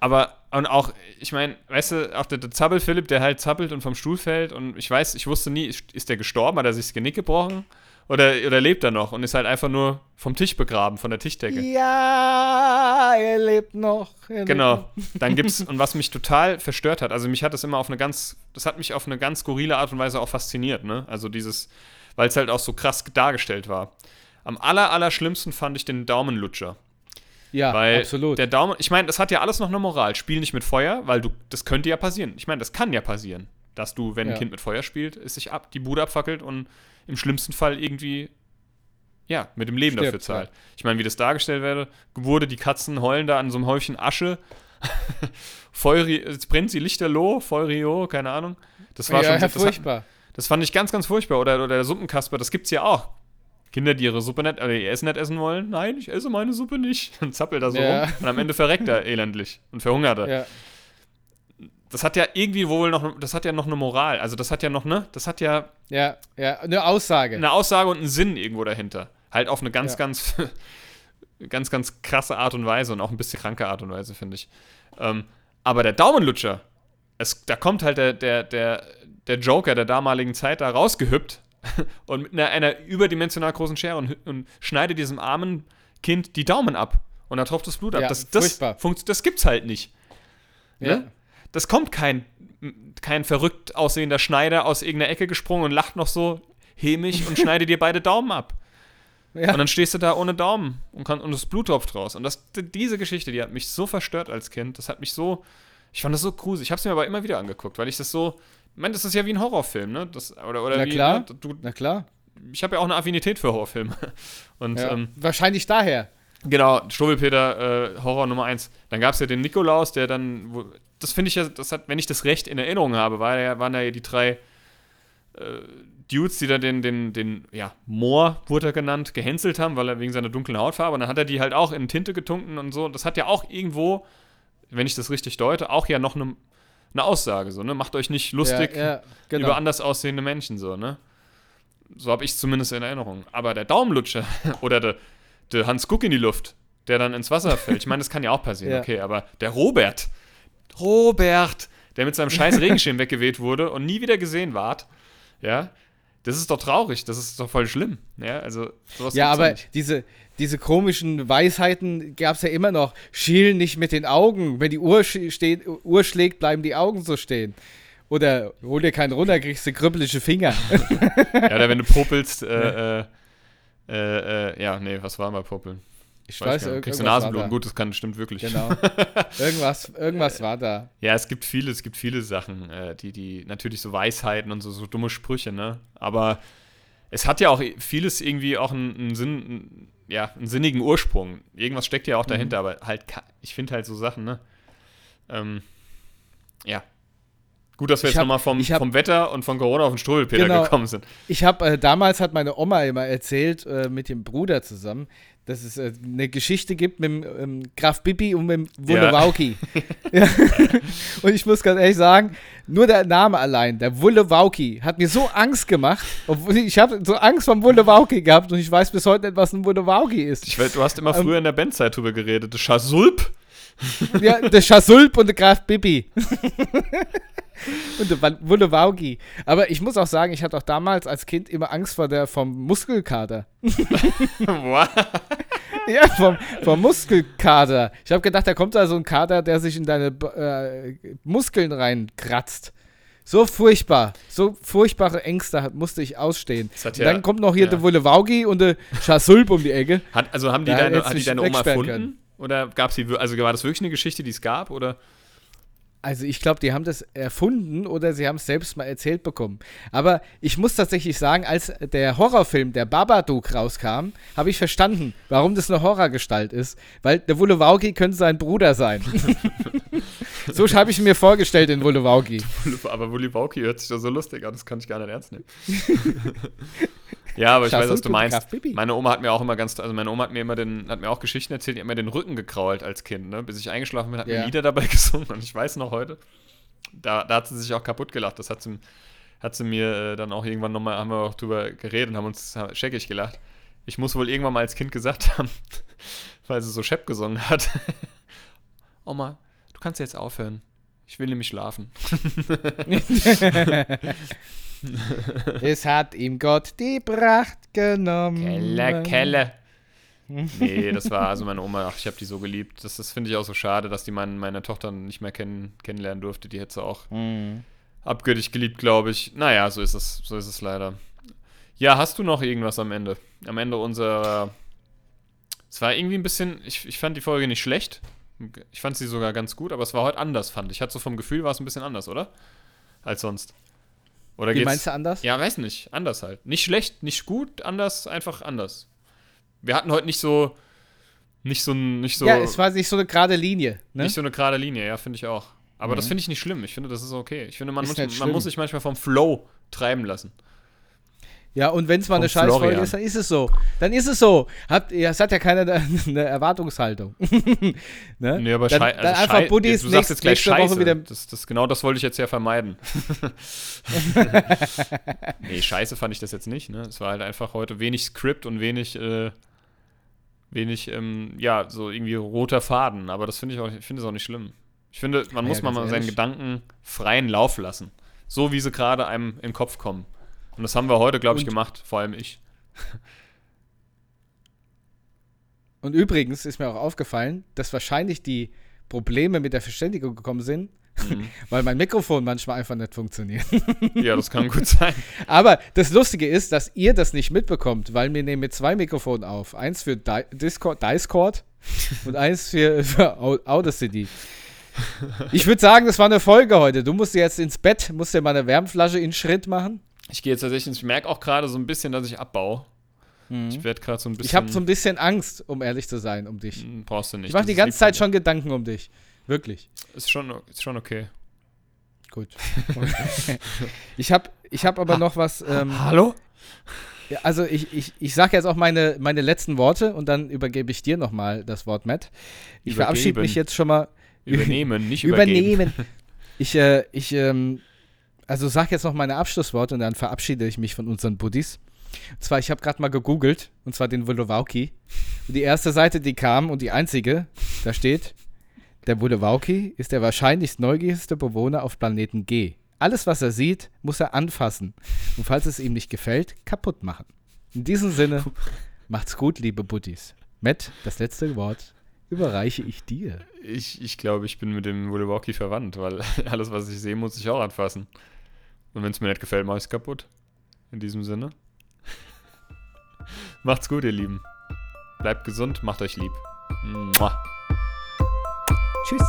aber und auch, ich meine, weißt du, auch der, der Zappel Philipp, der halt zappelt und vom Stuhl fällt und ich weiß, ich wusste nie, ist, der gestorben, hat er sich das Genick gebrochen oder, oder lebt er noch und ist halt einfach nur vom Tisch begraben, von der Tischdecke. Ja, er lebt noch. Er genau. Lebt noch. Dann gibt's, und was mich total verstört hat, also mich hat das immer auf eine ganz, das hat mich auf eine ganz skurrile Art und Weise auch fasziniert, ne? Also dieses, weil es halt auch so krass dargestellt war. Am aller, aller schlimmsten fand ich den Daumenlutscher. Ja, weil absolut. Der Daumen, ich meine, das hat ja alles noch eine Moral. Spiel nicht mit Feuer, weil du, das könnte ja passieren. Ich meine, das kann ja passieren, dass du, wenn ja. ein Kind mit Feuer spielt, es sich ab, die Bude abfackelt und im schlimmsten Fall irgendwie, ja, mit dem Leben Stirbt, dafür zahlt. Ja. Ich meine, wie das dargestellt werde, wurde, die Katzen heulen da an so einem Häufchen Asche. Feuri, jetzt brennt sie lichterloh, Feurio, keine Ahnung. Das war ja, schon ja, furchtbar. Das fand ich ganz, ganz furchtbar. Oder, oder der Suppenkasper, das gibt's ja auch. Kinder, die ihre Suppe nicht, also ihr Essen nicht essen wollen, nein, ich esse meine Suppe nicht. Dann zappelt er so ja. rum und am Ende verreckt er elendlich und verhungert er. Ja. Das hat ja irgendwie wohl noch, das hat ja noch eine Moral. Also das hat ja noch, ne? Das hat ja. Ja, ja, eine Aussage. Eine Aussage und einen Sinn irgendwo dahinter. Halt auf eine ganz, ja. ganz, ganz, ganz krasse Art und Weise und auch ein bisschen kranke Art und Weise, finde ich. Ähm, aber der Daumenlutscher, es, da kommt halt der, der, der, der Joker der damaligen Zeit da rausgehüppt und mit einer, einer, überdimensional großen Schere und, und schneidet diesem armen Kind die Daumen ab. Und da tropft das Blut ab. Ja, das, das, das gibt's halt nicht. Ja. Ne? Das kommt kein, kein verrückt aussehender Schneider aus irgendeiner Ecke gesprungen und lacht noch so hämisch und schneidet dir beide Daumen ab. Ja. Und dann stehst du da ohne Daumen und, kann, und das Blut tropft raus. Und das, diese Geschichte, die hat mich so verstört als Kind. Das hat mich so. Ich fand das so gruselig. Ich habe es mir aber immer wieder angeguckt, weil ich das so ich meine, das ist ja wie ein Horrorfilm, ne? Das, oder, oder Na wie, klar. Ne? Du, Na klar. Ich habe ja auch eine Affinität für Horrorfilme. Und, ja, ähm, wahrscheinlich daher. Genau, Struwwelpeter, äh, Horror Nummer 1. Dann gab es ja den Nikolaus, der dann, wo, das finde ich ja, das hat, wenn ich das recht in Erinnerung habe, war ja, waren ja die drei äh, Dudes, die da den, den, den, ja, Moor wurde er genannt, gehänselt haben, weil er wegen seiner dunklen Hautfarbe, und dann hat er die halt auch in Tinte getunken und so. Und das hat ja auch irgendwo, wenn ich das richtig deute, auch ja noch eine eine Aussage, so, ne? Macht euch nicht lustig ja, ja, genau. über anders aussehende Menschen, so, ne? So habe ich es zumindest in Erinnerung. Aber der Daumenlutscher oder der, der Hans Guck in die Luft, der dann ins Wasser fällt, ich meine, das kann ja auch passieren, Ja. okay, aber der Robert, Robert, der mit seinem scheiß Regenschirm weggeweht wurde und nie wieder gesehen ward, ja, das ist doch traurig, das ist doch voll schlimm, ja, also sowas Ja, aber nicht. diese, diese komischen Weisheiten gab es ja immer noch. Schiel nicht mit den Augen. Wenn die Uhr, steht, Uhr schlägt, bleiben die Augen so stehen. Oder hol dir keinen runter, kriegst du krüppelige Finger. Ja, oder wenn du popelst, äh, äh, äh, äh, ja, nee, was war bei Popeln? Ich weiß, irg- Kriegst du Nasenbluten, gut, das kann stimmt wirklich. Genau. irgendwas, irgendwas war da. Ja, es gibt viele, es gibt viele Sachen, äh, die, die, natürlich so Weisheiten und so, so dumme Sprüche, ne? Aber es hat ja auch vieles irgendwie auch einen, einen Sinn, ja, einen sinnigen Ursprung. Irgendwas steckt ja auch Mhm. dahinter, aber halt, ich finde halt so Sachen, ne? Ähm, ja. Gut, dass wir Ich jetzt nochmal vom, hab- vom Wetter und von Corona auf den Struwelpeter Genau. gekommen sind. Ich habe äh, damals hat meine Oma immer erzählt äh, mit dem Bruder zusammen, dass es äh, eine Geschichte gibt mit dem ähm, Graf Bibi und mit dem Wulewauki. Ja. und ich muss ganz ehrlich sagen, nur der Name allein, der Wulewauki, hat mir so Angst gemacht. Obwohl ich habe so Angst vom Wulewauki gehabt und ich weiß bis heute nicht, was ein Wulewauki ist. Ich du hast immer Ähm, früher in der Bandzeit drüber geredet. Schasulp? Ja, der Chasulp und der Graf Bibi. und Wulewauki. Aber ich muss auch sagen, ich hatte auch damals als Kind immer Angst vor der, vom Muskelkater. What? Ja, vom, vom Muskelkater. Ich habe gedacht, da kommt da so ein Kater, der sich in deine äh, Muskeln reinkratzt. So furchtbar. So furchtbare Ängste hat, musste ich ausstehen. Ja- dann kommt noch hier ja. der Wulewaugi und der Chasulp um die Ecke. Hat, also haben die Da deine, hat die deine Oma erfunden? Oder gab sie, wir- also war das wirklich eine Geschichte, die es gab? Oder? Also ich glaube, die haben das erfunden oder sie haben es selbst mal erzählt bekommen. Aber ich muss tatsächlich sagen, als der Horrorfilm, der Babadook rauskam, habe ich verstanden, warum das eine Horrorgestalt ist. Weil der Wulewauki könnte sein Bruder sein. so habe ich mir vorgestellt, den Wulewauki. Aber Willy Wauki hört sich doch so lustig an, das kann ich gar nicht ernst nehmen. ja, aber ich weiß, was du meinst. Meine Oma hat mir auch immer ganz, also meine Oma hat mir immer den, hat mir auch Geschichten erzählt, die hat mir den Rücken gekrault als Kind, ne? Bis ich eingeschlafen bin, hat Ja. mir Lieder dabei gesungen und ich weiß noch heute, da, da hat sie sich auch kaputt gelacht. Das hat sie, hat sie mir äh, dann auch irgendwann nochmal, haben wir auch drüber geredet und haben uns scheckig gelacht. Ich muss wohl irgendwann mal als Kind gesagt haben, weil sie so Shep gesungen hat. Oma, du kannst jetzt aufhören. Ich will nämlich schlafen. es hat ihm Gott die Pracht genommen. Kelle, Kelle. Nee, das war also meine Oma, ach, ich habe die so geliebt. Das, das finde ich auch so schade, dass die mein, meine Tochter nicht mehr kennen, kennenlernen durfte. Die hätte sie auch Mhm. abgöttisch geliebt, glaube ich. Naja, so ist es, so ist es leider. Ja, hast du noch irgendwas am Ende? Am Ende unserer. Es war irgendwie ein bisschen. Ich, ich fand die Folge nicht schlecht. Ich fand sie sogar ganz gut, aber es war heute anders, fand ich. Hat so vom Gefühl war es ein bisschen anders, oder? Als sonst. Oder Wie geht's? meinst du anders? Ja, weiß nicht. Anders halt. Nicht schlecht, nicht gut, anders, einfach anders. Wir hatten heute nicht so. Nicht so ein. Nicht so, ja, es war nicht so eine gerade Linie. Ne? nicht so eine gerade Linie, ja, finde ich auch. Aber das Mhm. finde ich nicht schlimm. Ich finde, das ist okay. Ich finde, man, muss, man muss sich manchmal vom Flow treiben lassen. Ja, und wenn es mal eine Scheißfolge ist, dann ist es so. Dann ist es so. Habt, ihr es hat ja keiner eine, Erwartungshaltung. ne? Nee, aber dann, Schei dann also einfach Schei- Buddies du sagst jetzt gleich nächste Scheiße. Woche wieder. Das, das, genau das wollte ich jetzt ja vermeiden. nee, Scheiße fand ich das jetzt nicht. Ne? Es war halt einfach heute wenig Skript und wenig, äh, wenig, ähm, ja, so irgendwie roter Faden. Aber das finde ich auch, ich finde es auch nicht schlimm. Ich finde, man Ja, muss mal mal seinen ehrlich. Gedanken freien Lauf lassen. So wie sie gerade einem in den Kopf kommen. Und das haben wir heute, glaube ich, Und- gemacht. Vor allem ich. Und übrigens ist mir auch aufgefallen, dass wahrscheinlich die Probleme mit der Verständigung gekommen sind, Mhm. weil mein Mikrofon manchmal einfach nicht funktioniert. ja, das kann gut sein. Aber das Lustige ist, dass ihr das nicht mitbekommt, weil wir nehmen mit zwei Mikrofonen auf. Eins für Di Discord, Discord und eins für, für Au- Audacity. Ich würde sagen, das war eine Folge heute. Du musst jetzt ins Bett, musst dir mal eine Wärmflasche in Schritt machen. Ich gehe jetzt tatsächlich, ich merke auch gerade so ein bisschen, dass ich abbaue. Ich werde gerade so ein bisschen. Mhm. Ich habe so ein bisschen Angst, um ehrlich zu sein, um dich. Hm, Brauchst du nicht. Ich mache die ganze Zeit schon Gedanken um dich. Wirklich. Ist schon, ist schon okay. Gut. ich habe ich hab aber noch was. Ähm, Hallo? ja, also ich, ich, ich sage jetzt auch meine, meine letzten Worte und dann übergebe ich dir nochmal das Wort, Matt. Ich verabschiede Übergeben. mich jetzt schon mal. Übernehmen, nicht übergeben. Übernehmen. Ich, äh, ich, ähm, also sag jetzt noch meine Abschlussworte und dann verabschiede ich mich von unseren Buddies. Und zwar, ich habe gerade mal gegoogelt, und zwar den Wolowauki. Und die erste Seite, die kam und die einzige, da steht, der Wolowauki ist der wahrscheinlich neugierigste Bewohner auf Planeten G. Alles, was er sieht, muss er anfassen. Und falls es ihm nicht gefällt, kaputt machen. In diesem Sinne, macht's gut, liebe Buddies. Matt, das letzte Wort überreiche ich dir. Ich, ich glaube, ich bin mit dem Wolowalkie verwandt, weil alles, was ich sehe, muss ich auch anfassen. Und wenn es mir nicht gefällt, mache ich es kaputt. In diesem Sinne. Macht's gut, ihr Lieben. Bleibt gesund, macht euch lieb. Mua. Tschüss.